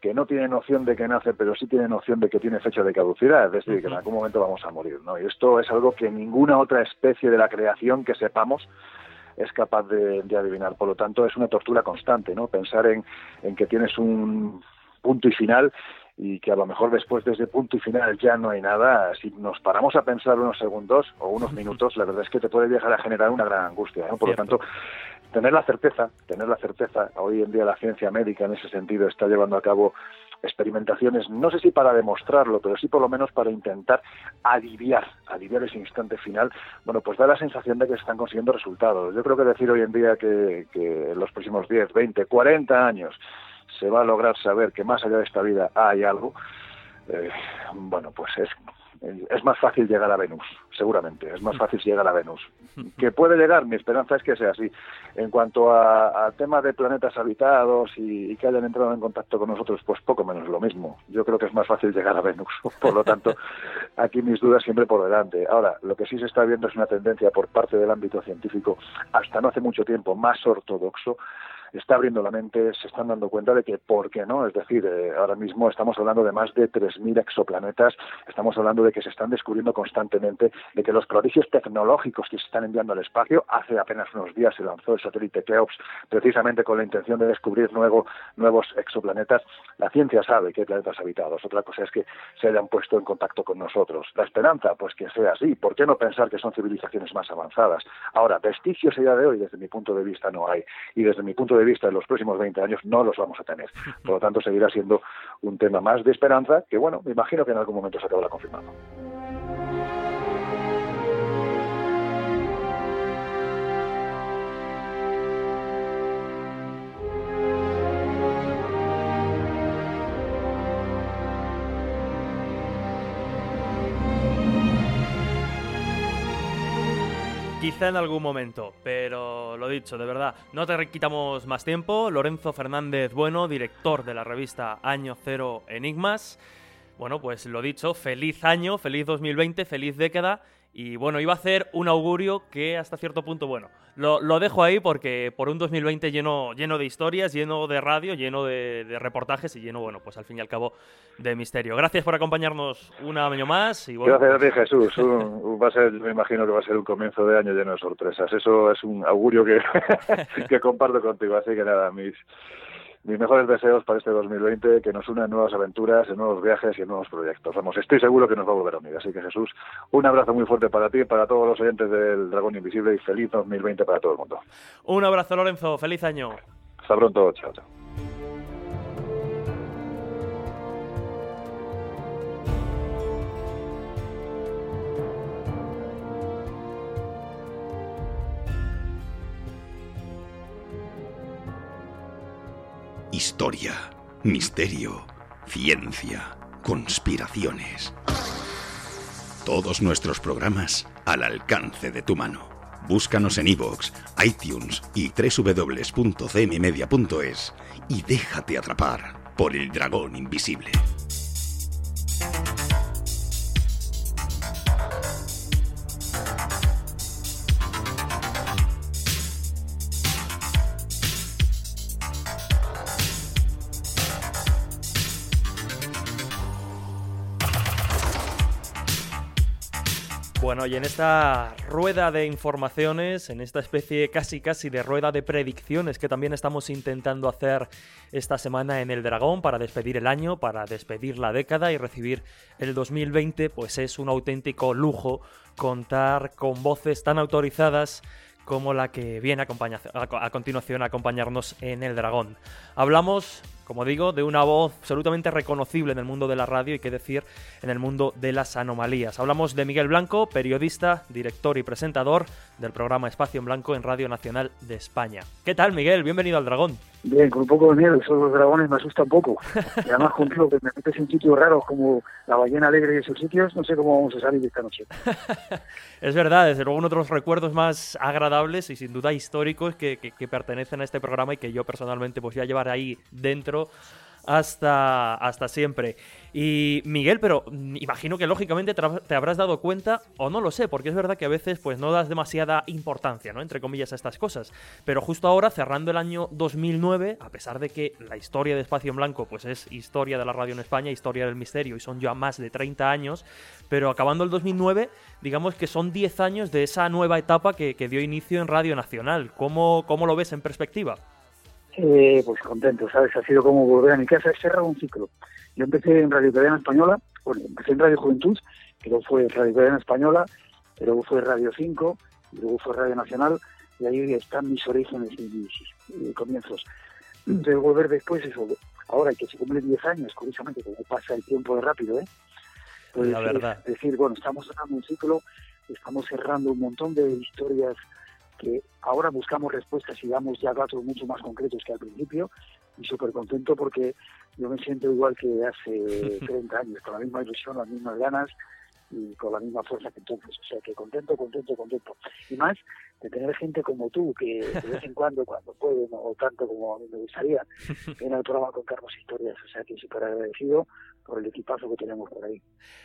que no tiene noción de que nace, pero sí tiene noción de que tiene fecha de caducidad, es decir, que en algún momento vamos a morir, ¿no? Y esto es algo que ninguna otra especie de la creación que sepamos es capaz de, de adivinar. Por lo tanto, es una tortura constante, ¿no? Pensar en, en que tienes un punto y final y que a lo mejor después de ese punto y final ya no hay nada, si nos paramos a pensar unos segundos o unos minutos, la verdad es que te puede llegar a generar una gran angustia. Por lo tanto, tener la certeza, tener la certeza, hoy en día la ciencia médica en ese sentido está llevando a cabo experimentaciones, no sé si para demostrarlo, pero sí por lo menos para intentar aliviar, aliviar ese instante final, bueno, pues da la sensación de que se están consiguiendo resultados. Yo creo que decir hoy en día que, que en los próximos 10, 20, 40 años se va a lograr saber que más allá de esta vida hay algo, eh, bueno, pues es, es más fácil llegar a Venus, seguramente, es más fácil llegar a Venus. ¿Que puede llegar? Mi esperanza es que sea así. En cuanto a, tema de planetas habitados y, que hayan entrado en contacto con nosotros, pues poco menos lo mismo. Yo creo que es más fácil llegar a Venus. Por lo tanto, aquí mis dudas siempre por delante. Ahora, lo que sí se está viendo es una tendencia por parte del ámbito científico, hasta no hace mucho tiempo, más ortodoxo, está abriendo la mente, se están dando cuenta de que, ¿por qué no? Es decir, eh, ahora mismo estamos hablando de más de 3.000 exoplanetas, estamos hablando de que se están descubriendo constantemente, de que los prodigios tecnológicos que se están enviando al espacio, hace apenas unos días se lanzó el satélite Keops, precisamente con la intención de descubrir nuevo, nuevos exoplanetas, la ciencia sabe que hay planetas habitados, otra cosa es que se hayan puesto en contacto con nosotros. La esperanza, pues que sea así, ¿por qué no pensar que son civilizaciones más avanzadas? Ahora, vestigios a día de hoy, desde mi punto de vista, no hay, y desde mi punto de vista en los próximos 20 años no los vamos a tener. Por lo tanto, seguirá siendo un tema más de esperanza que, bueno, me imagino que en algún momento se acabará confirmando. En algún momento, pero lo dicho, de verdad, no te quitamos más tiempo. Lorenzo Fernández Bueno, director de la revista Año Cero Enigmas. Bueno, pues lo dicho, feliz año, feliz 2020, feliz década y bueno, iba a hacer un augurio que hasta cierto punto, bueno, lo, dejo ahí porque por un 2020 lleno, lleno de historias, lleno de radio, lleno de, reportajes y lleno, bueno, pues al fin y al cabo de misterio. Gracias por acompañarnos un año más. Y bueno, Gracias a ti, Jesús. va a ser, me imagino que va a ser un comienzo de año lleno de sorpresas. Eso es un augurio que, que comparto contigo. Así que nada, mis mis mejores deseos para este 2020, que nos unan nuevas aventuras, en nuevos viajes y en nuevos proyectos. Vamos, estoy seguro que nos va a volver a unir. Así que Jesús, un abrazo muy fuerte para ti, para todos los oyentes del Dragón Invisible y feliz 2020 para todo el mundo. Un abrazo, Lorenzo. Feliz año. Hasta pronto. Chao, chao. Historia, misterio, ciencia, conspiraciones. Todos nuestros programas al alcance de tu mano. Búscanos en iVoox, iTunes y www.cmmedia.es y déjate atrapar por el dragón invisible. Bueno, y en esta rueda de informaciones, en esta especie casi casi de rueda de predicciones que también estamos intentando hacer esta semana en el Dragón para despedir el año, para despedir la década y recibir el 2020, pues es un auténtico lujo contar con voces tan autorizadas como la que viene a, a continuación a acompañarnos en el Dragón. Hablamos como digo, de una voz absolutamente reconocible en el mundo de la radio y qué decir en el mundo de las anomalías. Hablamos de Miguel Blanco, periodista, director y presentador del programa Espacio en Blanco en Radio Nacional de España. ¿Qué tal, Miguel? Bienvenido al Dragón. Bien, con un poco de miedo, esos los dragones me asusta un poco. Y además contigo que me metes en sitios raros como la ballena alegre y esos sitios, no sé cómo vamos a salir esta noche. es verdad, desde luego uno de los recuerdos más agradables y sin duda históricos que, que, pertenecen a este programa y que yo personalmente pues voy a llevar ahí dentro hasta, hasta siempre. Y Miguel, pero imagino que lógicamente te habrás dado cuenta, o no lo sé, porque es verdad que a veces pues no das demasiada importancia, ¿no? Entre comillas, a estas cosas. Pero justo ahora, cerrando el año 2009, a pesar de que la historia de Espacio en Blanco pues es historia de la radio en España, historia del misterio, y son ya más de 30 años, pero acabando el 2009, digamos que son 10 años de esa nueva etapa que, dio inicio en Radio Nacional. ¿Cómo, ¿Cómo lo ves en perspectiva? Eh, pues contento, ¿sabes? Ha sido como volver a mi casa, he cerrado un ciclo. Yo empecé en Radio Cadena Española, bueno, empecé en Radio Juventud, que luego fue Radio Cadena Española, pero luego fue Radio 5, y luego fue Radio Nacional, y ahí están mis orígenes y mis comienzos. De volver después, eso, ahora que se cumplen 10 años, curiosamente, como pasa el tiempo de rápido, ¿eh? Pues La verdad. Es decir, bueno, estamos cerrando un ciclo, estamos cerrando un montón de historias que ahora buscamos respuestas y damos ya datos mucho más concretos que al principio y súper contento porque yo me siento igual que hace 30 años, con la misma ilusión, las mismas ganas y con la misma fuerza que entonces. O sea que contento, contento, contento. Y más de tener gente como tú que de vez en cuando, cuando pueden o tanto como a mí me gustaría, viene al programa a contarnos historias. O sea que súper agradecido por el equipazo que tenemos por ahí.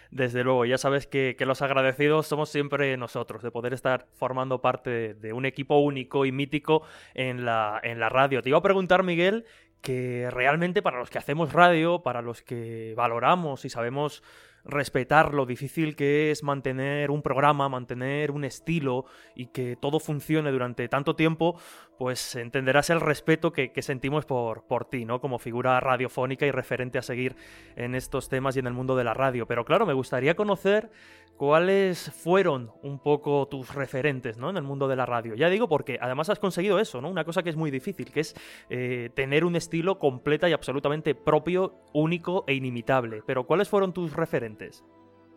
Desde luego, ya sabes que, los agradecidos somos siempre nosotros, de poder estar formando parte de un equipo único y mítico en la, en la radio. Te iba a preguntar, Miguel, que realmente para los que hacemos radio, para los que valoramos y sabemos respetar lo difícil que es mantener un programa, mantener un estilo y que todo funcione durante tanto tiempo, pues entenderás el respeto que, sentimos por, por ti, ¿no? Como figura radiofónica y referente a seguir en estos temas y en el mundo de la radio. Pero claro, me gustaría conocer cuáles fueron un poco tus referentes, ¿no? En el mundo de la radio. Ya digo porque además has conseguido eso, ¿no? Una cosa que es muy difícil, que es eh, tener un estilo completa y absolutamente propio, único e inimitable. Pero ¿cuáles fueron tus referentes?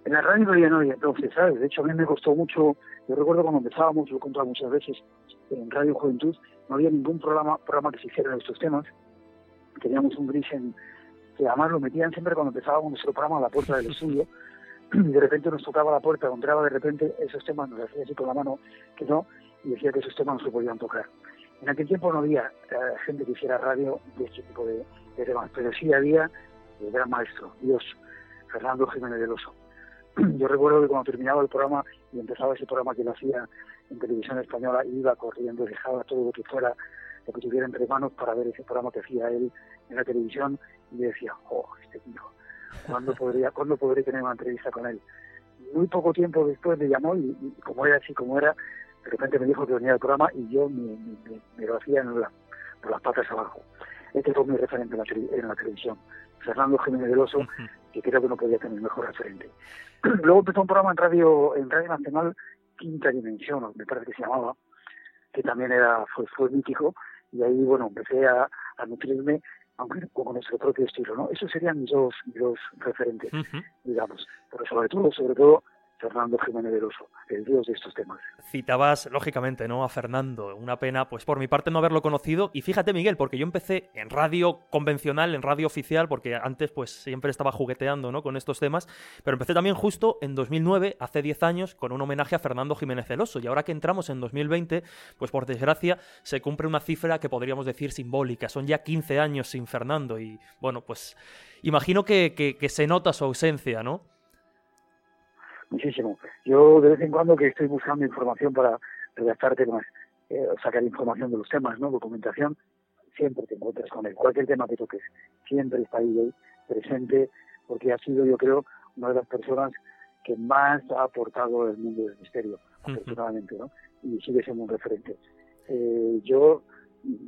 En la radio no había entonces, ¿sabes? De hecho, a mí me costó mucho, yo recuerdo cuando empezábamos, lo he contado muchas veces, en Radio Juventud, no había ningún programa, programa que se hiciera en estos temas. Teníamos un gris en, que además lo metían siempre cuando empezábamos nuestro programa a la puerta del estudio, de repente nos tocaba la puerta, entraba de repente esos temas, nos hacía así con la mano que no, y decía que esos temas no se podían tocar. En aquel tiempo no había eh, gente que hiciera radio de este tipo de, temas, pero sí había el gran maestro, Dios, Fernando Jiménez del Oso. Yo recuerdo que cuando terminaba el programa y empezaba ese programa que lo hacía en televisión española, iba corriendo, dejaba todo lo que fuera, lo que tuviera entre manos para ver ese programa que hacía él en la televisión y decía, oh, este tío, ¿cuándo, podría, ¿cuándo podré tener una entrevista con él? Muy poco tiempo después me llamó y, como era así como era, de repente me dijo que venía al programa y yo me, lo hacía en la, por las patas abajo. Este fue mi referente en la, en la televisión. Fernando Jiménez del Oso, que creo que no podía tener mejor referente. Luego empezó un programa en radio, en Radio Nacional, Quinta Dimensión, me parece que se llamaba, que también era fue, fue mítico, y ahí, bueno, empecé a, a nutrirme aunque con nuestro propio estilo, ¿no? Esos serían mis dos, dos referentes, digamos. Pero sobre todo, sobre todo, Fernando Jiménez del Oso, el dios de estos temas. Citabas, lógicamente, ¿no? A Fernando. Una pena, pues por mi parte, no haberlo conocido. Y fíjate, Miguel, porque yo empecé en radio convencional, en radio oficial, porque antes, pues siempre estaba jugueteando, ¿no? Con estos temas. Pero empecé también justo en 2009, hace 10 años, con un homenaje a Fernando Jiménez del Oso. Y ahora que entramos en 2020, pues por desgracia, se cumple una cifra que podríamos decir simbólica. Son ya 15 años sin Fernando. Y bueno, pues imagino que se nota su ausencia, ¿no? Muchísimo. Yo de vez en cuando que estoy buscando información para redactar temas, eh, sacar información de los temas, ¿no? Documentación, siempre te encuentras con él. Cualquier tema que toques, siempre está ahí, presente, porque ha sido, yo creo, una de las personas que más ha aportado el mundo del misterio, afortunadamente, ¿no? Y sigue siendo un referente. Eh, yo,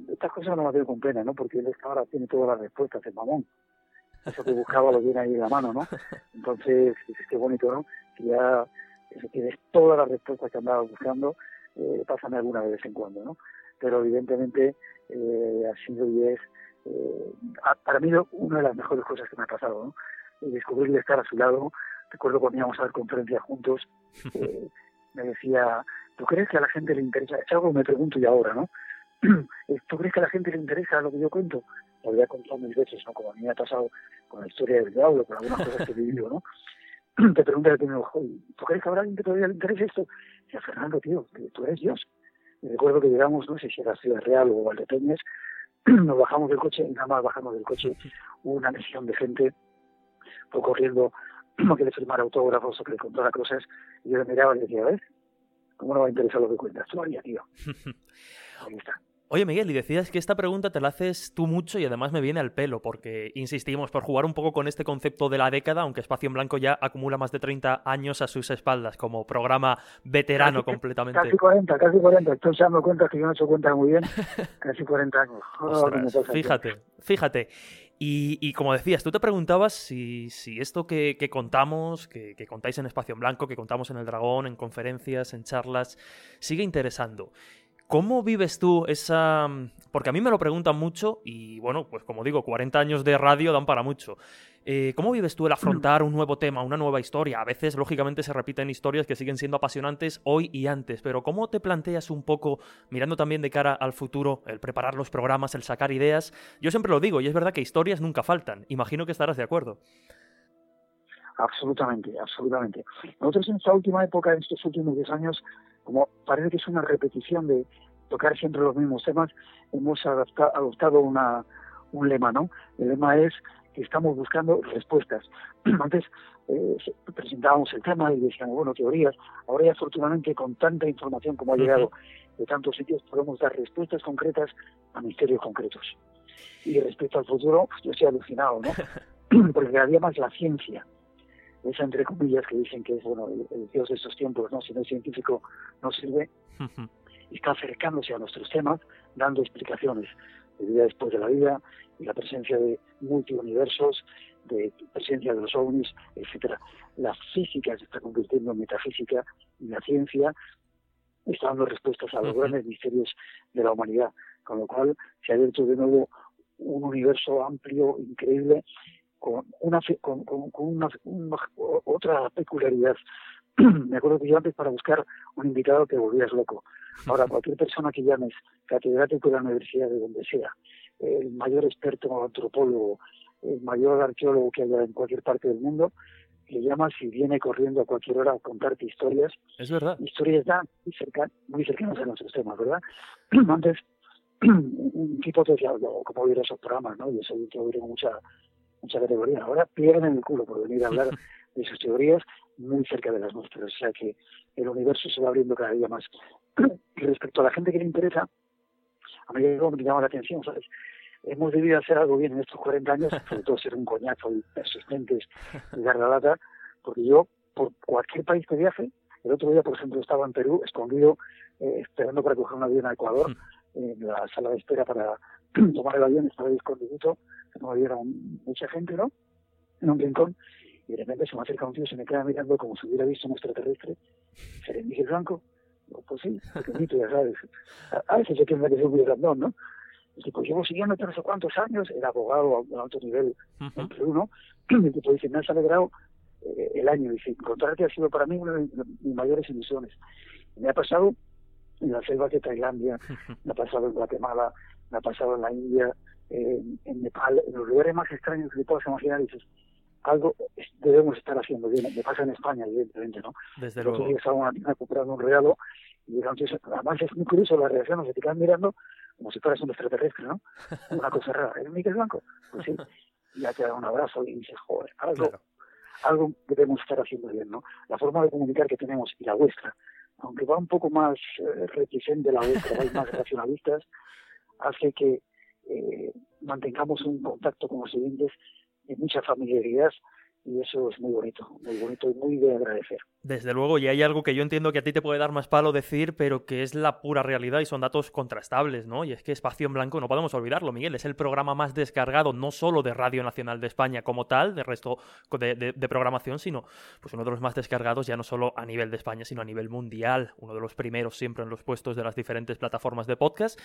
estas cosas no las veo con pena, ¿no? Porque él ahora tiene todas las respuestas, el mamón eso que buscaba lo tiene ahí en la mano, ¿no? Entonces, qué bonito, ¿no? Que ya tienes todas las respuestas que andaba buscando, eh, pásame alguna de vez en cuando, ¿no? Pero evidentemente eh, ha sido y es, eh, para mí, una de las mejores cosas que me ha pasado, ¿no? Descubrir de estar a su lado. Recuerdo cuando íbamos a dar conferencias juntos, eh, me decía, ¿tú crees que a la gente le interesa? Es algo que me pregunto yo ahora, ¿no? ¿Tú crees que a la gente le interesa lo que yo cuento? lo había contado mil veces, ¿no? Como a mí me ha pasado con la historia del diablo, con algunas cosas que he vivido, ¿no? Te pregunta el primer ¿tú crees que habrá alguien que todavía le interese esto? Y a Fernando, tío, tú eres Dios. Me recuerdo que llegamos, no sé si era Ciudad Real o Valdepeñas, nos bajamos del coche, nada más bajamos del coche, hubo una misión de gente, fue corriendo, que le firmara autógrafos o que le contara cosas, y yo le miraba y le decía, ¿ves? ¿Cómo no va a interesar lo que cuentas? Tú haría, tío. Ahí está. Oye, Miguel, y decías que esta pregunta te la haces tú mucho y además me viene al pelo, porque insistimos por jugar un poco con este concepto de la década, aunque Espacio en Blanco ya acumula más de 30 años a sus espaldas como programa veterano completamente. Casi 40, casi 40. Estoy dando cuenta que yo no hecho cuenta muy bien. Casi 40 años. fíjate, fíjate. Y, como decías, tú te preguntabas si, si esto que, contamos, que, que, contáis en Espacio en Blanco, que contamos en El Dragón, en conferencias, en charlas, sigue interesando. ¿Cómo vives tú esa...? Mm, porque a mí me lo preguntan mucho y bueno, pues como digo, 40 años de radio dan para mucho. Eh, ¿Cómo vives tú el afrontar un nuevo tema, una nueva historia? A veces, lógicamente, se repiten historias que siguen siendo apasionantes hoy y antes, pero ¿cómo te planteas un poco, mirando también de cara al futuro, el preparar los programas, el sacar ideas? Yo siempre lo digo, y es verdad que historias nunca faltan. Imagino que estarás de acuerdo. Absolutamente, absolutamente. Nosotros en esta última época, en estos últimos 10 años, como parece que es una repetición de tocar siempre los mismos temas, hemos adoptado una, un lema, ¿no? El lema es que estamos buscando respuestas. Antes eh, presentábamos el tema y decíamos, bueno, teorías. Ahora ya afortunadamente con tanta información como ha llegado de tantos sitios podemos dar respuestas concretas a misterios concretos. Y respecto al futuro, yo estoy alucinado, ¿no? Porque cada día más la ciencia esa entre comillas que dicen que es bueno el, dios de estos tiempos, no si no es científico no sirve, está acercándose a nuestros temas, dando explicaciones de vida después de la vida y la presencia de multiuniversos, de presencia de los ovnis, etcétera. La física se está convirtiendo en metafísica y la ciencia está dando respuestas a los grandes misterios de la humanidad, con lo cual se ha abierto de nuevo un universo amplio, increíble, con una, con, una, otra peculiaridad. Me acuerdo que yo antes para buscar un invitado te volvías loco. Ahora, cualquier persona que llames, catedrático de la universidad, de donde sea, el mayor experto antropólogo, el mayor arqueólogo que haya en cualquier parte del mundo, le llamas y viene corriendo a cualquier hora a contarte historias. Es verdad. Historias ya muy, cerca, muy cercanas a nuestros temas, ¿verdad? Antes, un tipo te decía, como oír esos programas, ¿no? Y eso yo oír mucha, mucha categoría. Ahora pierden el culo por venir a hablar de sus teorías muy cerca de las nuestras. O sea que el universo se va abriendo cada día más. Y respecto a la gente que le interesa, a mí me llama la atención, ¿sabes? hemos debido hacer algo bien en estos 40 años, sobre todo ser un coñazo y persistentes y dar la lata, porque yo, por cualquier país que viaje, el otro día, por ejemplo, estaba en Perú, escondido, eh, esperando para coger un avión a Ecuador, en la sala de espera para tomar el avión, estaba ahí escondidito, no había mucha gente, ¿no? En un rincón, y de repente se me acerca un tío, se me queda mirando como si hubiera visto un extraterrestre, ¿seré Miguel Blanco? pues sí, pequeñito, ya sabes. A, veces se que que ser muy grandón, ¿no? el tipo llevo siguiendo no sé cuántos años, era abogado a, alto nivel en Perú, ¿no? El tipo dice, me has alegrado eh, el año, dice, encontrarte ha sido para mí una de mis mayores ilusiones. me ha pasado en las selvas de Tailandia, me ha pasado en Guatemala, me ha pasado en la India, en Nepal, en los lugares más extraños que puedas imaginar, dices, algo debemos estar haciendo bien. Me pasa en España, evidentemente, ¿no? Desde luego. Entonces, estaba una tienda comprando un regalo y además es muy curioso la reacción, te quedan mirando como si fueras un extraterrestre, ¿no? Una cosa rara. ¿El Miguel Blanco? Pues sí. Y ya te da un abrazo y dices, joder, algo, algo debemos estar haciendo bien, ¿no? La forma de comunicar que tenemos y la vuestra, aunque va un poco más eh, reticente la vuestra, hay más racionalistas, hace que eh, mantengamos un contacto con los siguientes de mucha familiaridad y eso es muy bonito, muy bonito y muy de agradecer. Desde luego, y hay algo que yo entiendo que a ti te puede dar más palo decir, pero que es la pura realidad y son datos contrastables, ¿no? Y es que Espacio en Blanco, no podemos olvidarlo, Miguel, es el programa más descargado no solo de Radio Nacional de España como tal, de resto de, de programación, sino pues uno de los más descargados ya no solo a nivel de España, sino a nivel mundial, uno de los primeros siempre en los puestos de las diferentes plataformas de podcast.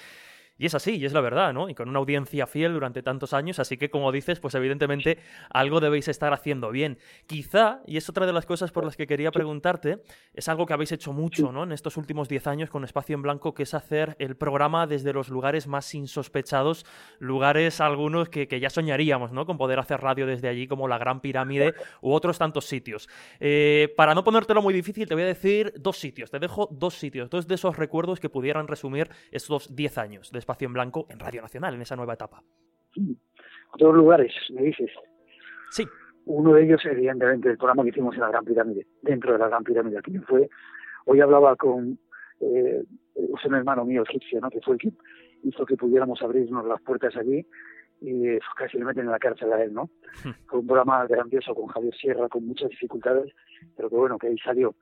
Y es así, y es la verdad, ¿no? Y con una audiencia fiel durante tantos años, así que como dices, pues evidentemente algo debéis estar haciendo bien. Quizá, y es otra de las cosas por las que quería preguntarte, es algo que habéis hecho mucho, ¿no? En estos últimos 10 años con Espacio en Blanco, que es hacer el programa desde los lugares más insospechados, lugares algunos que, ya soñaríamos, ¿no? Con poder hacer radio desde allí, como la Gran Pirámide u otros tantos sitios. Eh, para no ponértelo muy difícil, te voy a decir dos sitios, te dejo dos sitios, dos de esos recuerdos que pudieran resumir estos 10 años de Espacio en Blanco en Radio Nacional, en esa nueva etapa. Dos lugares, me dices. Sí. Uno de ellos, evidentemente, el programa que hicimos en la Gran Pirámide, dentro de la Gran Pirámide, aquí fue, hoy hablaba con eh, un hermano mío egipcio, ¿no? que fue el que hizo que pudiéramos abrirnos las puertas allí y casi le meten en la cárcel a él, ¿no? Hmm. Fue un programa grandioso con Javier Sierra, con muchas dificultades, pero que bueno, que ahí salió.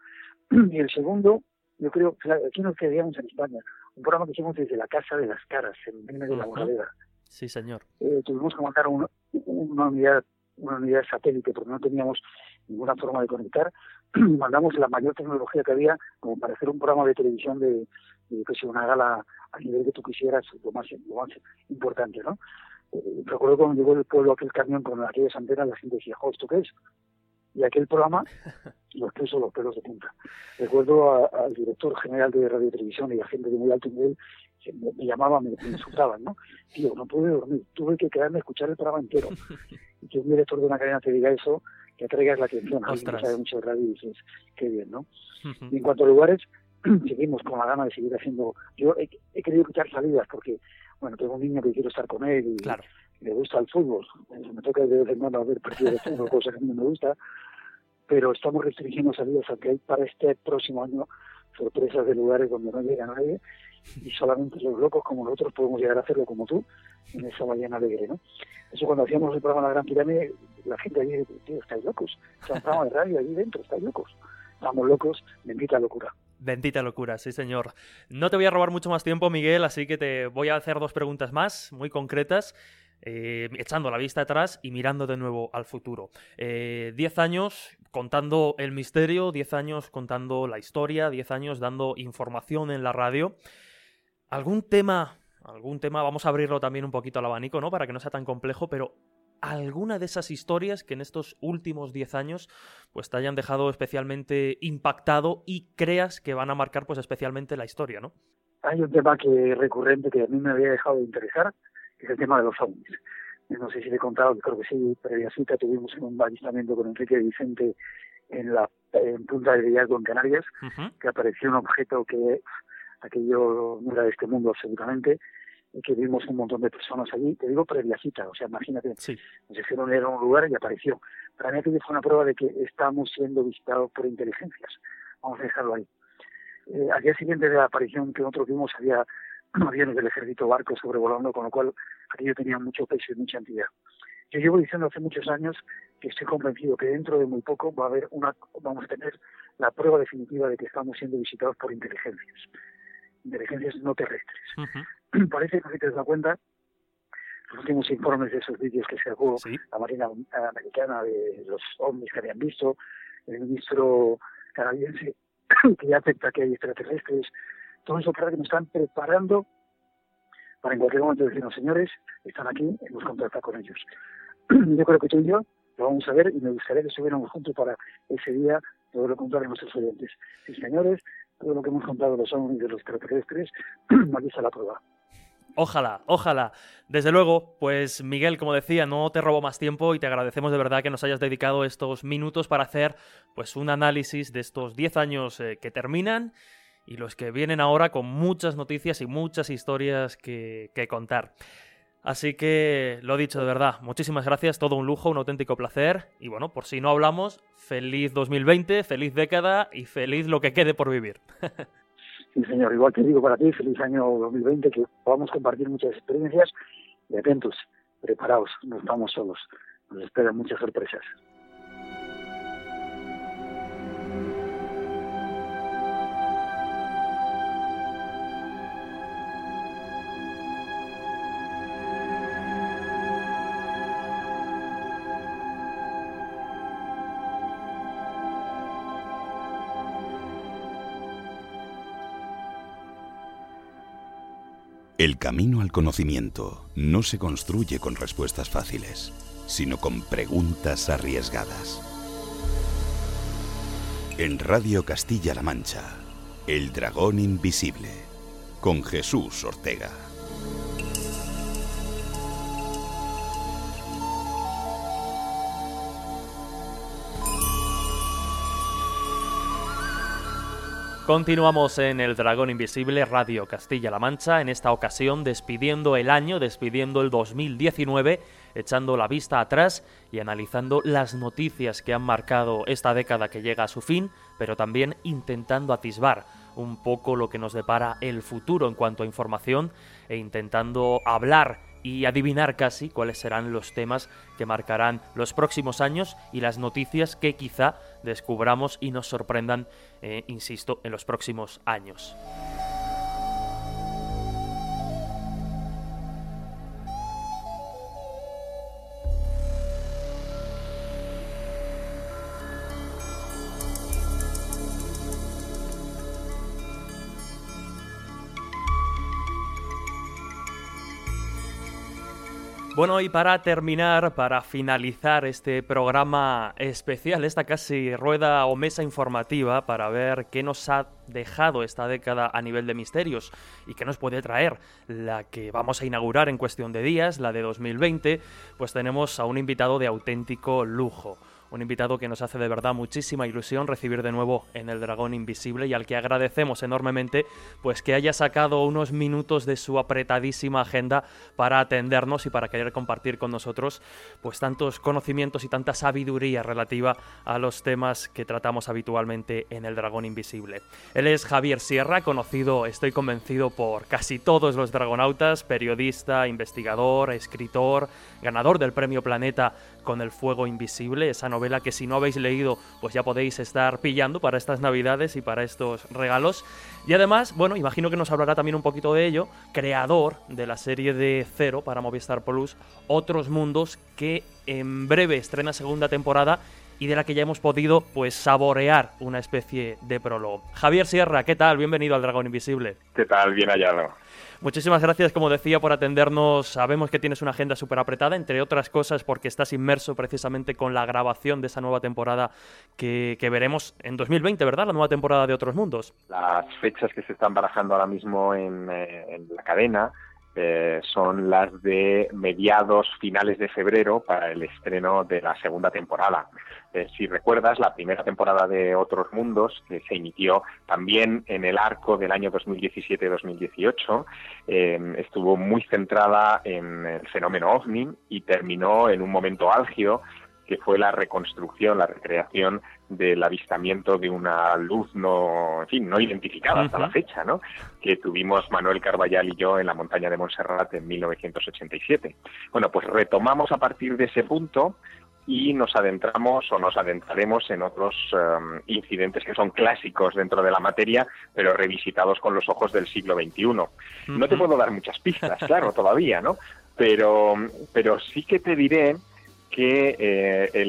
Y el segundo, yo creo, aquí nos quedaríamos en España, un programa que hicimos desde la Casa de las Caras, en medio de la Moraleda. Sí, señor. Eh, tuvimos que montar una, unidad una unidad satélite porque no teníamos ninguna forma de conectar. Mandamos la mayor tecnología que había como para hacer un programa de televisión de, de una gala a nivel que tú quisieras, lo más, lo más importante, ¿no? Eh, recuerdo cuando llegó el pueblo aquel camión con aquellas antenas, la gente decía, ¿esto qué es? Y aquel programa los puso los pelos de punta. Recuerdo al director general de Radio y Televisión y a gente de muy alto nivel me, me llamaban, me, insultaban, ¿no? Tío, no pude dormir, tuve que quedarme a escuchar el programa entero. Y que un director de una cadena te diga eso, que atraigas la atención. A alguien que sabe mucho de radio y dices, qué bien, ¿no? Y en cuanto a lugares, seguimos con la gana de seguir haciendo. Yo he, querido quitar salidas porque, bueno, tengo un niño que quiero estar con él y, claro me gusta el fútbol. Me toca de vez en cuando ver partidos de fútbol, cosa que a mí no me gusta. Pero estamos restringiendo salidas a que hay para este próximo año sorpresas de lugares donde no llega nadie y solamente los locos como nosotros podemos llegar a hacerlo como tú en esa mañana alegre, ¿no? Eso cuando hacíamos el programa La Gran Pirámide, la gente allí tío, estáis locos. Sea, un programa de radio allí dentro, estáis locos. Estamos locos, bendita locura. Bendita locura, sí señor. No te voy a robar mucho más tiempo, Miguel, así que te voy a hacer dos preguntas más, muy concretas. Eh, echando la vista atrás y mirando de nuevo al futuro. Eh, diez años contando el misterio, diez años contando la historia, diez años dando información en la radio. ¿Algún tema, algún tema, vamos a abrirlo también un poquito al abanico, ¿no? Para que no sea tan complejo, pero alguna de esas historias que en estos últimos diez años pues te hayan dejado especialmente impactado y creas que van a marcar pues especialmente la historia, ¿no? Hay un tema que recurrente que a mí me había dejado de interesar, es el tema de los ovnis. no sé si le he contado, creo que sí, previa cita tuvimos un avistamiento con Enrique Vicente en la en Punta de Villalgo en Canarias, que apareció un objeto que aquello no era de este mundo absolutamente, y que vimos un montón de personas allí, te digo previa cita, o sea, imagínate, sí. nos dijeron era un lugar y apareció. Para mí aquello fue una prueba de que estamos siendo visitados por inteligencias, vamos a dejarlo ahí. Eh, al día siguiente de la aparición que nosotros vimos había aviones del ejército barcos sobrevolando, con lo cual aquello tenía mucho peso y mucha entidad. Yo llevo diciendo hace muchos años que estoy convencido que dentro de muy poco va a haber una, vamos a tener la prueba definitiva de que estamos siendo visitados por inteligencias, inteligencias no terrestres. Parece que si te das cuenta, los últimos informes de esos vídeos que sacó la Marina Americana de los ovnis que habían visto, el ministro canadiense que ya acepta que hay extraterrestres, todo eso que nos están preparando para en cualquier momento decirnos, señores, están aquí, hemos contactado con ellos. Yo creo que tú y yo lo vamos a ver y me gustaría que estuviéramos juntos para ese día lo contar a nuestros oyentes. Sí, señores, todo lo que hemos contado los hombres de los extraterrestres, aquí está la prueba. Ojalá, ojalá. Desde luego, pues Miguel, como decía, no te robo más tiempo y te agradecemos de verdad que nos hayas dedicado estos minutos para hacer pues un análisis de estos 10 años eh, que terminan y los que vienen ahora con muchas noticias y muchas historias que, contar. Así que lo dicho de verdad, muchísimas gracias, todo un lujo, un auténtico placer. Y bueno, por si no hablamos, feliz 2020, feliz década y feliz lo que quede por vivir. Sí, señor, igual te digo para ti, feliz año 2020, que podamos compartir muchas experiencias y atentos, preparados, no estamos solos, nos esperan muchas sorpresas. El camino al conocimiento no se construye con respuestas fáciles, sino con preguntas arriesgadas. En Radio Castilla-La Mancha, El Dragón Invisible, con Jesús Ortega. Continuamos en El Dragón Invisible Radio Castilla-La Mancha, en esta ocasión despidiendo el año, despidiendo el 2019, echando la vista atrás y analizando las noticias que han marcado esta década que llega a su fin, pero también intentando atisbar un poco lo que nos depara el futuro en cuanto a información e intentando hablar y adivinar casi cuáles serán los temas que marcarán los próximos años y las noticias que quizá descubramos y nos sorprendan, eh, insisto, en los próximos años. Bueno, y para terminar, para finalizar este programa especial, esta casi rueda o mesa informativa para ver qué nos ha dejado esta década a nivel de misterios y qué nos puede traer la que vamos a inaugurar en cuestión de días, la de 2020, pues tenemos a un invitado de auténtico lujo un invitado que nos hace de verdad muchísima ilusión recibir de nuevo en el Dragón Invisible y al que agradecemos enormemente pues que haya sacado unos minutos de su apretadísima agenda para atendernos y para querer compartir con nosotros pues tantos conocimientos y tanta sabiduría relativa a los temas que tratamos habitualmente en el Dragón Invisible. Él es Javier Sierra, conocido, estoy convencido por casi todos los dragonautas, periodista, investigador, escritor, ganador del Premio Planeta con el Fuego Invisible, esa que si no habéis leído, pues ya podéis estar pillando para estas navidades y para estos regalos. Y además, bueno, imagino que nos hablará también un poquito de ello, creador de la serie de Cero para Movistar Plus, Otros Mundos, que en breve estrena segunda temporada y de la que ya hemos podido pues saborear una especie de prólogo. Javier Sierra, ¿qué tal? Bienvenido al Dragón Invisible. ¿Qué tal? Bien hallado. Muchísimas gracias, como decía, por atendernos. Sabemos que tienes una agenda súper apretada, entre otras cosas porque estás inmerso precisamente con la grabación de esa nueva temporada que, veremos en 2020, ¿verdad? La nueva temporada de Otros Mundos. Las fechas que se están barajando ahora mismo en, eh, la cadena eh, son las de mediados, finales de febrero para el estreno de la segunda temporada. Eh, si recuerdas, la primera temporada de Otros Mundos, que se emitió también en el arco del año 2017-2018, eh, estuvo muy centrada en el fenómeno ovni y terminó en un momento álgido que fue la reconstrucción, la recreación del avistamiento de una luz no, en fin, no identificada hasta la fecha, ¿no? Que tuvimos Manuel Carballal y yo en la montaña de Montserrat en 1987. Bueno, pues retomamos a partir de ese punto y nos adentramos o nos adentraremos en otros um, incidentes que son clásicos dentro de la materia, pero revisitados con los ojos del siglo XXI. No te puedo dar muchas pistas, claro, todavía, ¿no? Pero, pero sí que te diré que eh,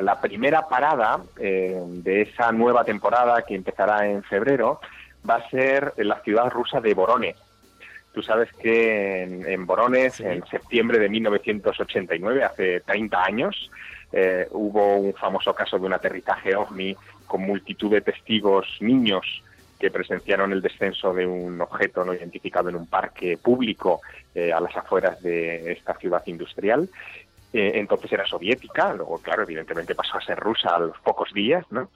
la primera parada eh, de esa nueva temporada que empezará en febrero va a ser en la ciudad rusa de Voronezh. Tú sabes que en, en Voronezh, en septiembre de 1989, hace 30 años, eh, hubo un famoso caso de un aterrizaje ovni con multitud de testigos niños que presenciaron el descenso de un objeto no identificado en un parque público a las afueras de esta ciudad industrial eh, entonces era soviética, luego, claro, evidentemente pasó a ser rusa a los pocos días, ¿no?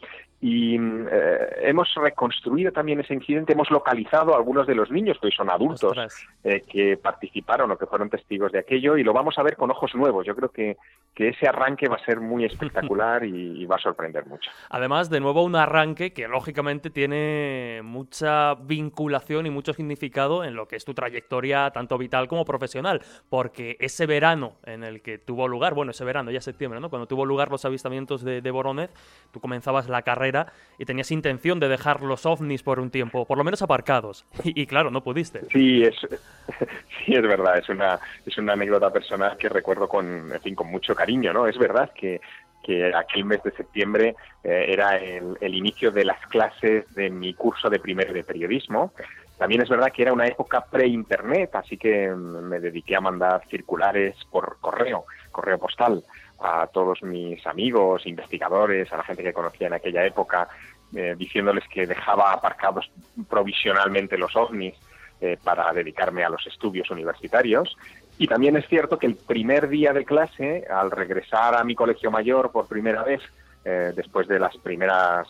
Y eh, hemos reconstruido también ese incidente, hemos localizado a algunos de los niños, que hoy son adultos, eh, que participaron o que fueron testigos de aquello, y lo vamos a ver con ojos nuevos. Yo creo que, que ese arranque va a ser muy espectacular y, va a sorprender mucho. Además, de nuevo, un arranque que lógicamente tiene mucha vinculación y mucho significado en lo que es tu trayectoria, tanto vital como profesional, porque ese verano en el que tuvo lugar, bueno, ese verano, ya septiembre, ¿no? Cuando tuvo lugar los avistamientos de, de Voronezh, tú comenzabas la carrera y tenías intención de dejar los ovnis por un tiempo, por lo menos aparcados. Y, claro, no pudiste. Sí, es, sí, es verdad. Es una, es una anécdota personal que recuerdo con, con mucho cariño, ¿no? Es verdad que, que aquel mes de septiembre eh, era el, el, inicio de las clases de mi curso de primero de periodismo. También es verdad que era una época pre-internet, así que me dediqué a mandar circulares por correo, correo postal a todos mis amigos, investigadores, a la gente que conocía en aquella época, eh, diciéndoles que dejaba aparcados provisionalmente los ovnis eh, para dedicarme a los estudios universitarios. Y también es cierto que el primer día de clase, al regresar a mi colegio mayor por primera vez, eh, después de las primeras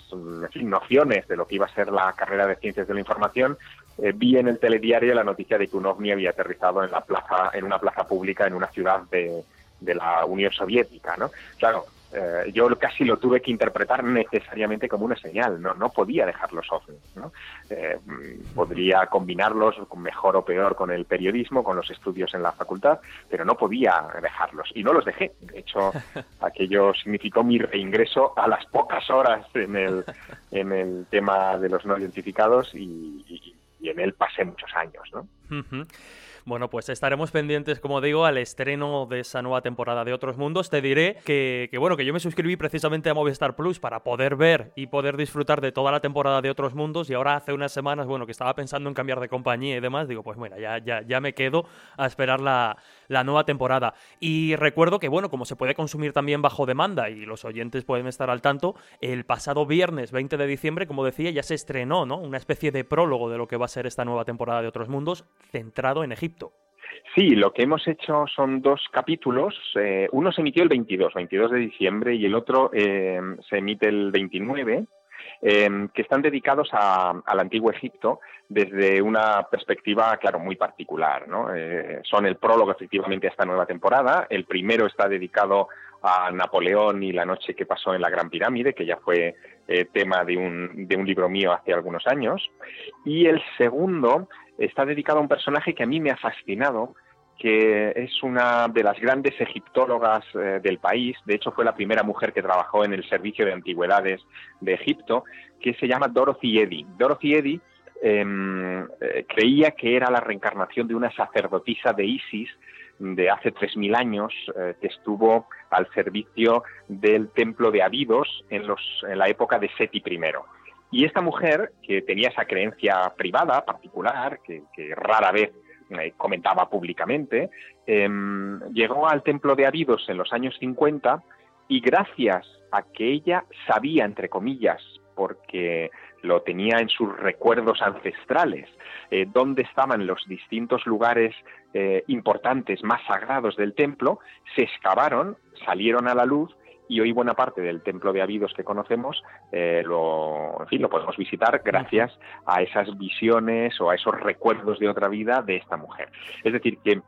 nociones de lo que iba a ser la carrera de ciencias de la información, vi en el telediario la noticia de que un ovni había aterrizado en la plaza, en una plaza pública en una ciudad de, de la Unión Soviética, ¿no? Claro, eh, yo casi lo tuve que interpretar necesariamente como una señal, no, no podía dejarlos ovnis, ¿no? Eh, podría combinarlos mejor o peor con el periodismo, con los estudios en la facultad, pero no podía dejarlos y no los dejé. De hecho, aquello significó mi reingreso a las pocas horas en el, en el tema de los no identificados y, en él pasé muchos años, ¿no? Bueno, pues estaremos pendientes, como digo, al estreno de esa nueva temporada de Otros Mundos. Te diré que, bueno, que yo me suscribí precisamente a Movistar Plus para poder ver y poder disfrutar de toda la temporada de Otros Mundos y ahora hace unas semanas, bueno, que estaba pensando en cambiar de compañía y demás, digo, pues bueno, ya, ya, ya me quedo a esperar la, la nueva temporada. Y recuerdo que, bueno, como se puede consumir también bajo demanda y los oyentes pueden estar al tanto, el pasado viernes 20 de diciembre, como decía, ya se estrenó, ¿no? Una especie de prólogo de lo que va a ser esta nueva temporada de Otros Mundos, centrado en Egipto. Sí, lo que hemos hecho son dos capítulos. Eh, uno se emitió el 22, 22 de diciembre, y el otro eh, se emite el 29, eh, que están dedicados al antiguo Egipto desde una perspectiva, claro, muy particular. son el prólogo, efectivamente, a esta nueva temporada. El primero está dedicado a Napoleón y la noche que pasó en la Gran Pirámide, que ya fue tema de un, de un libro mío hace algunos años. Y el segundo está dedicado a un personaje que a mí me ha fascinado, que es una de las grandes egiptólogas eh, del país, de hecho fue la primera mujer que trabajó en el servicio de antigüedades de Egipto, que se llama Dorothy Eddy. Dorothy Eddy em, eh, creía que era la reencarnación de una sacerdotisa de Isis de hace 3.000 años, eh, que estuvo al servicio del templo de Abidos en, los, en la época de Seti I. Y esta mujer, que tenía esa creencia privada, particular, que, rara vez eh, comentaba públicamente, em, llegó al templo de Abidos en los años 50 y gracias a que ella sabía, entre comillas, porque lo tenía en sus recuerdos ancestrales, eh, dónde estaban los distintos lugares eh, importantes, más sagrados del templo, se excavaron, salieron a la luz y hoy buena parte del templo de Abidos que conocemos eh, lo, en fin, lo podemos visitar gracias a esas visiones o a esos recuerdos de otra vida de esta mujer. Es decir, que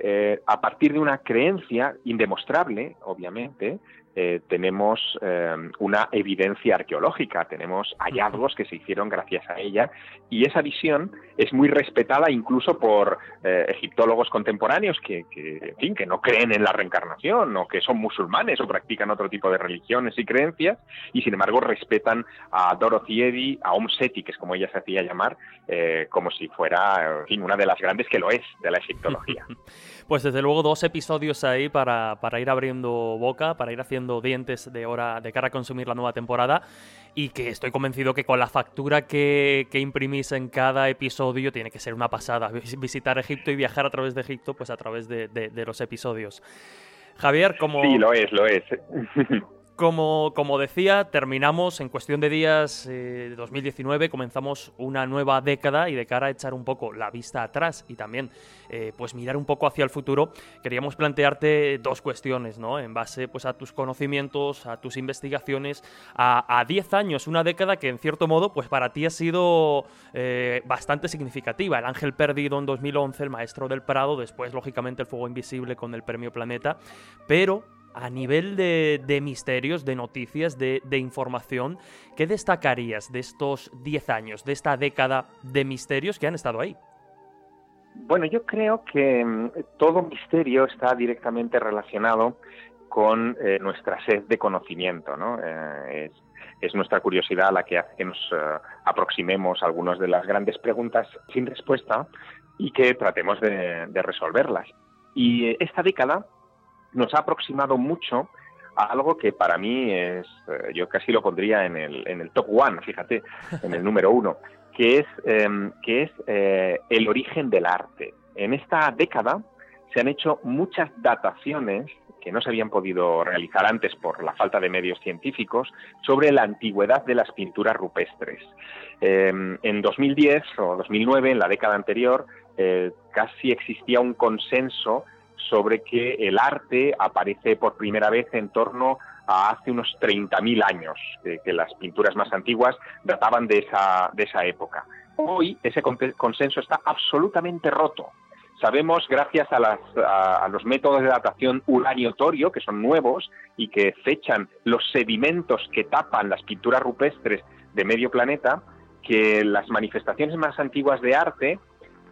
eh, a partir de una creencia indemostrable, obviamente, eh, tenemos eh, una evidencia arqueológica, tenemos hallazgos que se hicieron gracias a ella y esa visión es muy respetada incluso por eh, egiptólogos contemporáneos que, en fin, que no creen en la reencarnación o que son musulmanes o practican otro tipo de religiones y creencias y sin embargo respetan a Dorothy Eddy, a Om Seti, que es como ella se hacía llamar, como si fuera fin, una de las grandes que lo es de la egiptología. Pues desde luego dos episodios ahí para, para ir abriendo boca, para ir haciendo dientes de hora de cara a consumir la nueva temporada y que estoy convencido que con la factura que, que imprimís en cada episodio tiene que ser una pasada. Visitar Egipto y viajar a través de Egipto, pues a través de, de los episodios. Javier, como... Sí, lo es, lo es. Como, como, decía, terminamos en cuestión de días de 2019, comenzamos una nueva década y de cara a echar un poco la vista atrás y también eh, pues mirar un poco hacia el futuro, queríamos plantearte dos cuestiones, ¿no? En base pues a tus conocimientos, a tus investigaciones, a 10 años, una década que en cierto modo pues para ti ha sido eh, bastante significativa. El Ángel Perdido en 2011, El Maestro del Prado, después lógicamente El Fuego Invisible con el Premio Planeta, pero a nivel de, misterios, de noticias, de, información, ¿qué destacarías de estos 10 años, de esta década de misterios que han estado ahí? Bueno, yo creo que mm, todo misterio está directamente relacionado con eh, nuestra sed de conocimiento, ¿no? Eh, es, nuestra curiosidad la que hace que nos eh, aproximemos a algunas de las grandes preguntas sin respuesta y que tratemos de resolverlas. Y esta década nos ha aproximado mucho a algo que para mí es, eh, yo casi lo pondría en el, en el top one, fíjate, en el número uno, que es, em, que es eh, el origen del arte. En esta década se han hecho muchas dataciones que no se habían podido realizar antes por la falta de medios científicos sobre la antigüedad de las pinturas rupestres. Em, en 2010 o 2009, en la década anterior, eh, casi existía un consenso sobre que el arte aparece por primera vez en torno a hace unos 30.000 años, que las pinturas más antiguas databan de esa, de esa época. Hoy ese consenso está absolutamente roto. Sabemos, gracias a, a, los métodos de datación uranio-torio, que son nuevos y que fechan los sedimentos que tapan las pinturas rupestres de medio planeta, que las manifestaciones más antiguas de arte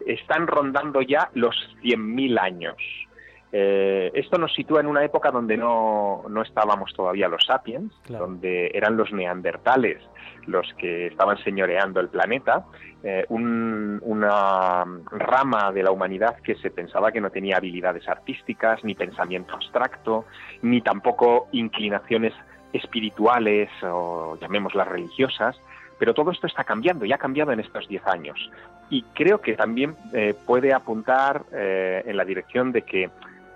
están rondando ya los 100.000 años. Eh, esto nos sitúa en una época donde no, no estábamos todavía los sapiens, donde eran los neandertales los que estaban señoreando el planeta, eh, una rama de la humanidad que se pensaba que no tenía habilidades artísticas, ni pensamiento abstracto, ni tampoco inclinaciones espirituales o llamémoslas religiosas, pero todo esto está cambiando y ha cambiado en estos 10 años. Y creo que también eh, puede apuntar en la dirección de que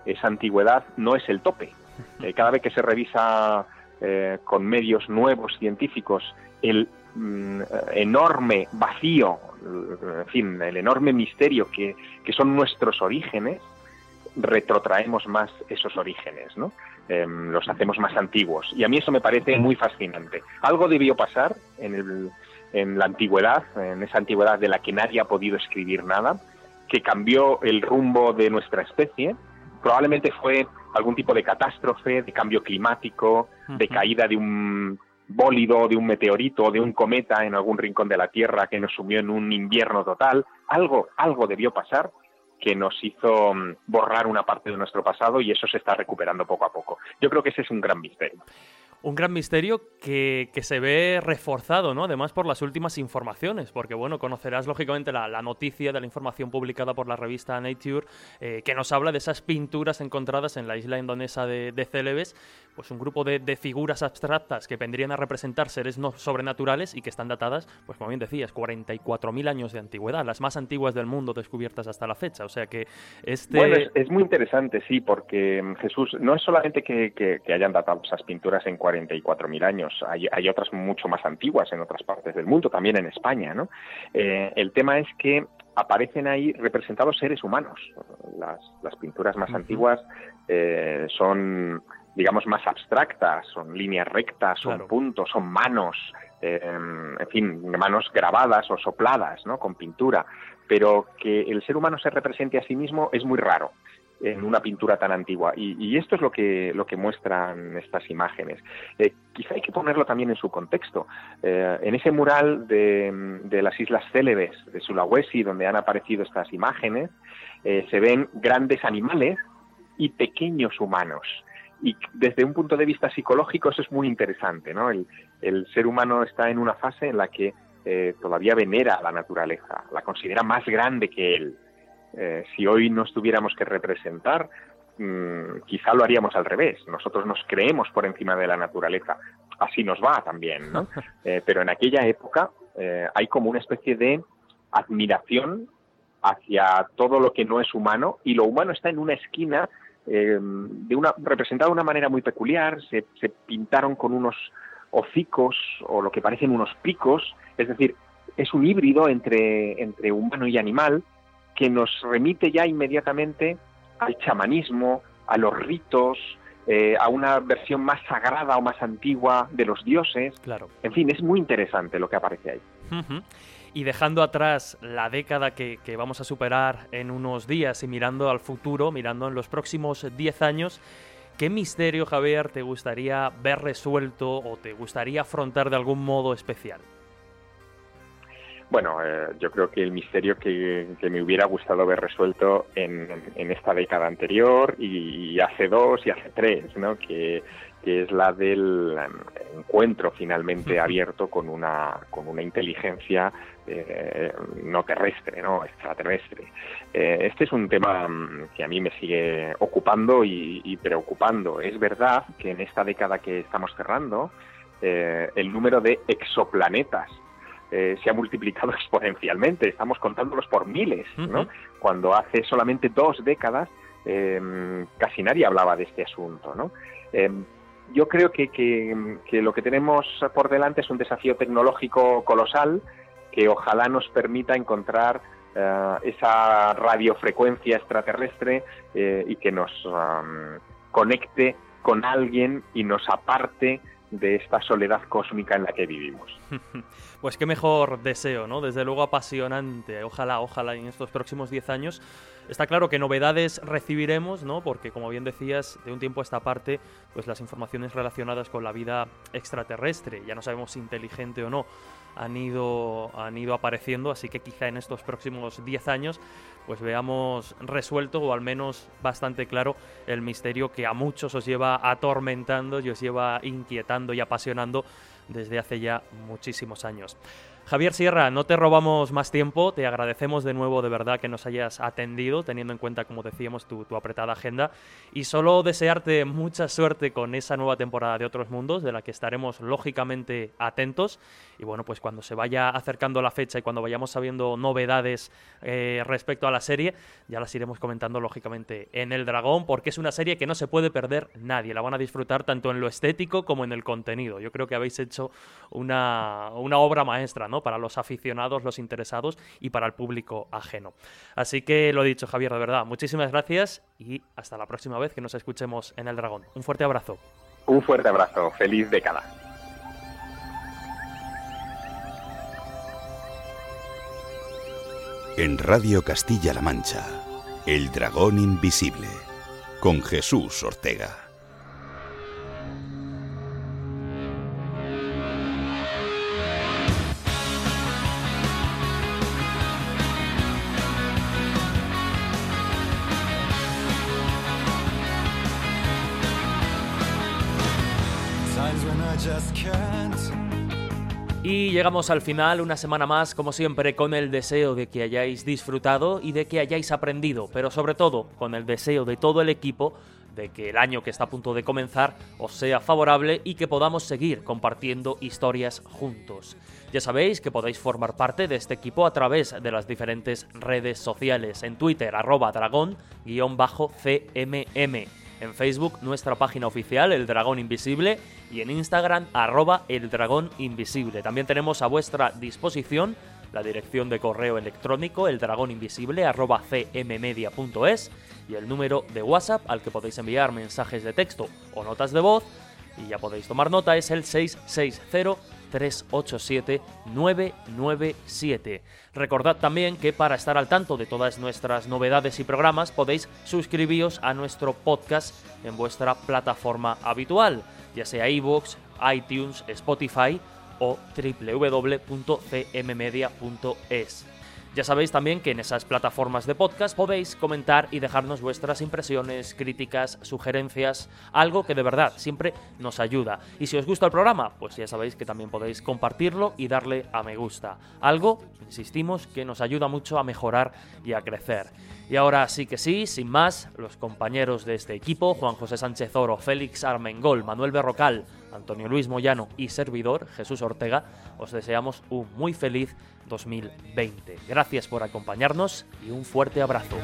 esa antigüedad no es el tope. Eh, cada vez que se revisa eh, con medios nuevos científicos el mm, enorme vacío, en fin, el enorme misterio que, son nuestros orígenes, retrotraemos más esos orígenes, ¿no? Em, los hacemos más antiguos. Y a mí eso me parece muy fascinante. Algo debió pasar en, en la antigüedad, en esa antigüedad de la que nadie ha podido escribir nada, que cambió el rumbo de nuestra especie probablemente fue algún tipo de catástrofe, de cambio climático, de caída de un bólido, de un meteorito, de un cometa en algún rincón de la Tierra que nos sumió en un invierno total. Algo, algo debió pasar que nos hizo mm, borrar una parte de nuestro pasado y eso se está recuperando poco a poco. Yo creo que ese es un gran misterio un gran misterio que, se ve reforzado, ¿no? Además por las últimas informaciones, porque bueno, conocerás lógicamente la, noticia de la información publicada por la revista Nature, eh, que nos habla de esas pinturas encontradas en la isla indonesa de, de Celebes, pues un grupo de, figuras abstractas que vendrían a representar seres no sobrenaturales y que están datadas, pues como bien decías, 44.000 años de antigüedad, las más antiguas del mundo descubiertas hasta la fecha. O sea que este... Bueno, es, muy interesante, sí, porque mm, Jesús, no es solamente que, hayan datado esas pinturas en 44.000 años. Hay, hay, otras mucho más antiguas en otras partes del mundo, también en España. ¿no? Eh, el tema es que aparecen ahí representados seres humanos. Las, las pinturas más antiguas eh, son, digamos, más abstractas, son líneas rectas, son puntos, son manos, eh, en fin, manos grabadas o sopladas, ¿no? Con pintura. Pero que el ser humano se represente a sí mismo es muy raro en una pintura tan antigua. Y, esto es lo que, lo que muestran estas imágenes. Eh, quizá hay que ponerlo también en su contexto. Eh, en ese mural de, de, las Islas Célebes de Sulawesi, donde han aparecido estas imágenes, eh, se ven grandes animales y pequeños humanos. Y desde un punto de vista psicológico eso es muy interesante. ¿no? El, el ser humano está en una fase en la que todavía venera a la naturaleza, la considera más grande que él. Eh, si hoy nos tuviéramos que representar, mm, quizá lo haríamos al revés. Nosotros nos creemos por encima de la naturaleza. Así nos va también, ¿no? Eh, pero en aquella época eh, hay como una especie de admiración hacia todo lo que no es humano y lo humano está en una esquina de una representado de una manera muy peculiar. Se, se pintaron con unos hocicos o lo que parecen unos picos, es decir, es un híbrido entre, entre humano y animal que nos remite ya inmediatamente al chamanismo, a los ritos, eh, a una versión más sagrada o más antigua de los dioses. Claro. En fin, es muy interesante lo que aparece ahí. Y dejando atrás la década que, que, vamos a superar en unos días y mirando al futuro, mirando en los próximos 10 años, ¿qué misterio, Javier, te gustaría ver resuelto o te gustaría afrontar de algún modo especial? Bueno, eh, yo creo que el misterio que, me hubiera gustado haber resuelto en, esta década anterior y, hace dos y hace tres, ¿no? Que, es la del encuentro finalmente abierto con una, con una inteligencia eh, no terrestre, no extraterrestre. Eh, este es un tema que a mí me sigue ocupando y, preocupando. Es verdad que en esta década que estamos cerrando, el número de exoplanetas eh, se ha multiplicado exponencialmente, estamos contándolos por miles, ¿no? Cuando hace solamente dos décadas em, casi nadie hablaba de este asunto, ¿no? Em, yo creo que, que, lo que tenemos por delante es un desafío tecnológico colosal que ojalá nos permita encontrar eh, esa radiofrecuencia extraterrestre eh, y que nos conecte con alguien y nos aparte de esta soledad cósmica en la que vivimos. Pues qué mejor deseo, ¿no? Desde luego apasionante. Ojalá, ojalá en estos próximos 10 años. Está claro que novedades recibiremos, ¿no? Porque como bien decías, de un tiempo a esta parte, pues las informaciones relacionadas con la vida extraterrestre, ya no sabemos si inteligente o no, han ido, han ido apareciendo, así que quizá en estos próximos 10 años pues veamos resuelto o al menos bastante claro el misterio que a muchos os lleva atormentando y os lleva inquietando y apasionando desde hace ya muchísimos años. Javier Sierra, no te robamos más tiempo, te agradecemos de nuevo de verdad que nos hayas atendido, teniendo en cuenta, como decíamos, tu, apretada agenda, y solo desearte mucha suerte con esa nueva temporada de Otros Mundos, de la que estaremos lógicamente atentos, y bueno, pues cuando se vaya acercando la fecha y cuando vayamos sabiendo novedades eh, respecto a la serie, ya las iremos comentando lógicamente en El Dragón, porque es una serie que no se puede perder nadie, la van a disfrutar tanto en lo estético como en el contenido. Yo creo que habéis hecho una, una obra maestra, ¿no? Para los aficionados, los interesados y para el público ajeno. Así que lo he dicho, Javier, de verdad, muchísimas gracias y hasta la próxima vez que nos escuchemos en El Dragón. Un fuerte abrazo. Un fuerte abrazo, feliz década. En Radio Castilla-La Mancha, El Dragón Invisible, con Jesús Ortega. Y llegamos al final, una semana más, como siempre, con el deseo de que hayáis disfrutado y de que hayáis aprendido, pero sobre todo con el deseo de todo el equipo de que el año que está a punto de comenzar os sea favorable y que podamos seguir compartiendo historias juntos. Ya sabéis que podéis formar parte de este equipo a través de las diferentes redes sociales, en Twitter arroba dragón-cmm en Facebook nuestra página oficial, El Dragón Invisible, y en Instagram, arroba El Dragón Invisible. También tenemos a vuestra disposición la dirección de correo electrónico, el dragón invisible, arroba cmmedia.es, y el número de WhatsApp al que podéis enviar mensajes de texto o notas de voz, y ya podéis tomar nota, es el 660 387-997. Recordad también que para estar al tanto de todas nuestras novedades y programas podéis suscribiros a nuestro podcast en vuestra plataforma habitual, ya sea iVoox, iTunes, Spotify o www.cmmedia.es. Ya sabéis también que en esas plataformas de podcast podéis comentar y dejarnos vuestras impresiones, críticas, sugerencias, algo que de verdad siempre nos ayuda. Y si os gusta el programa, pues ya sabéis que también podéis compartirlo y darle a me gusta. Algo, insistimos, que nos ayuda mucho a mejorar y a crecer. Y ahora sí que sí, sin más, los compañeros de este equipo, Juan José Sánchez Oro, Félix Armengol, Manuel Berrocal, Antonio Luis Moyano y servidor, Jesús Ortega, os deseamos un muy feliz 2020. Gracias por acompañarnos y un fuerte abrazo.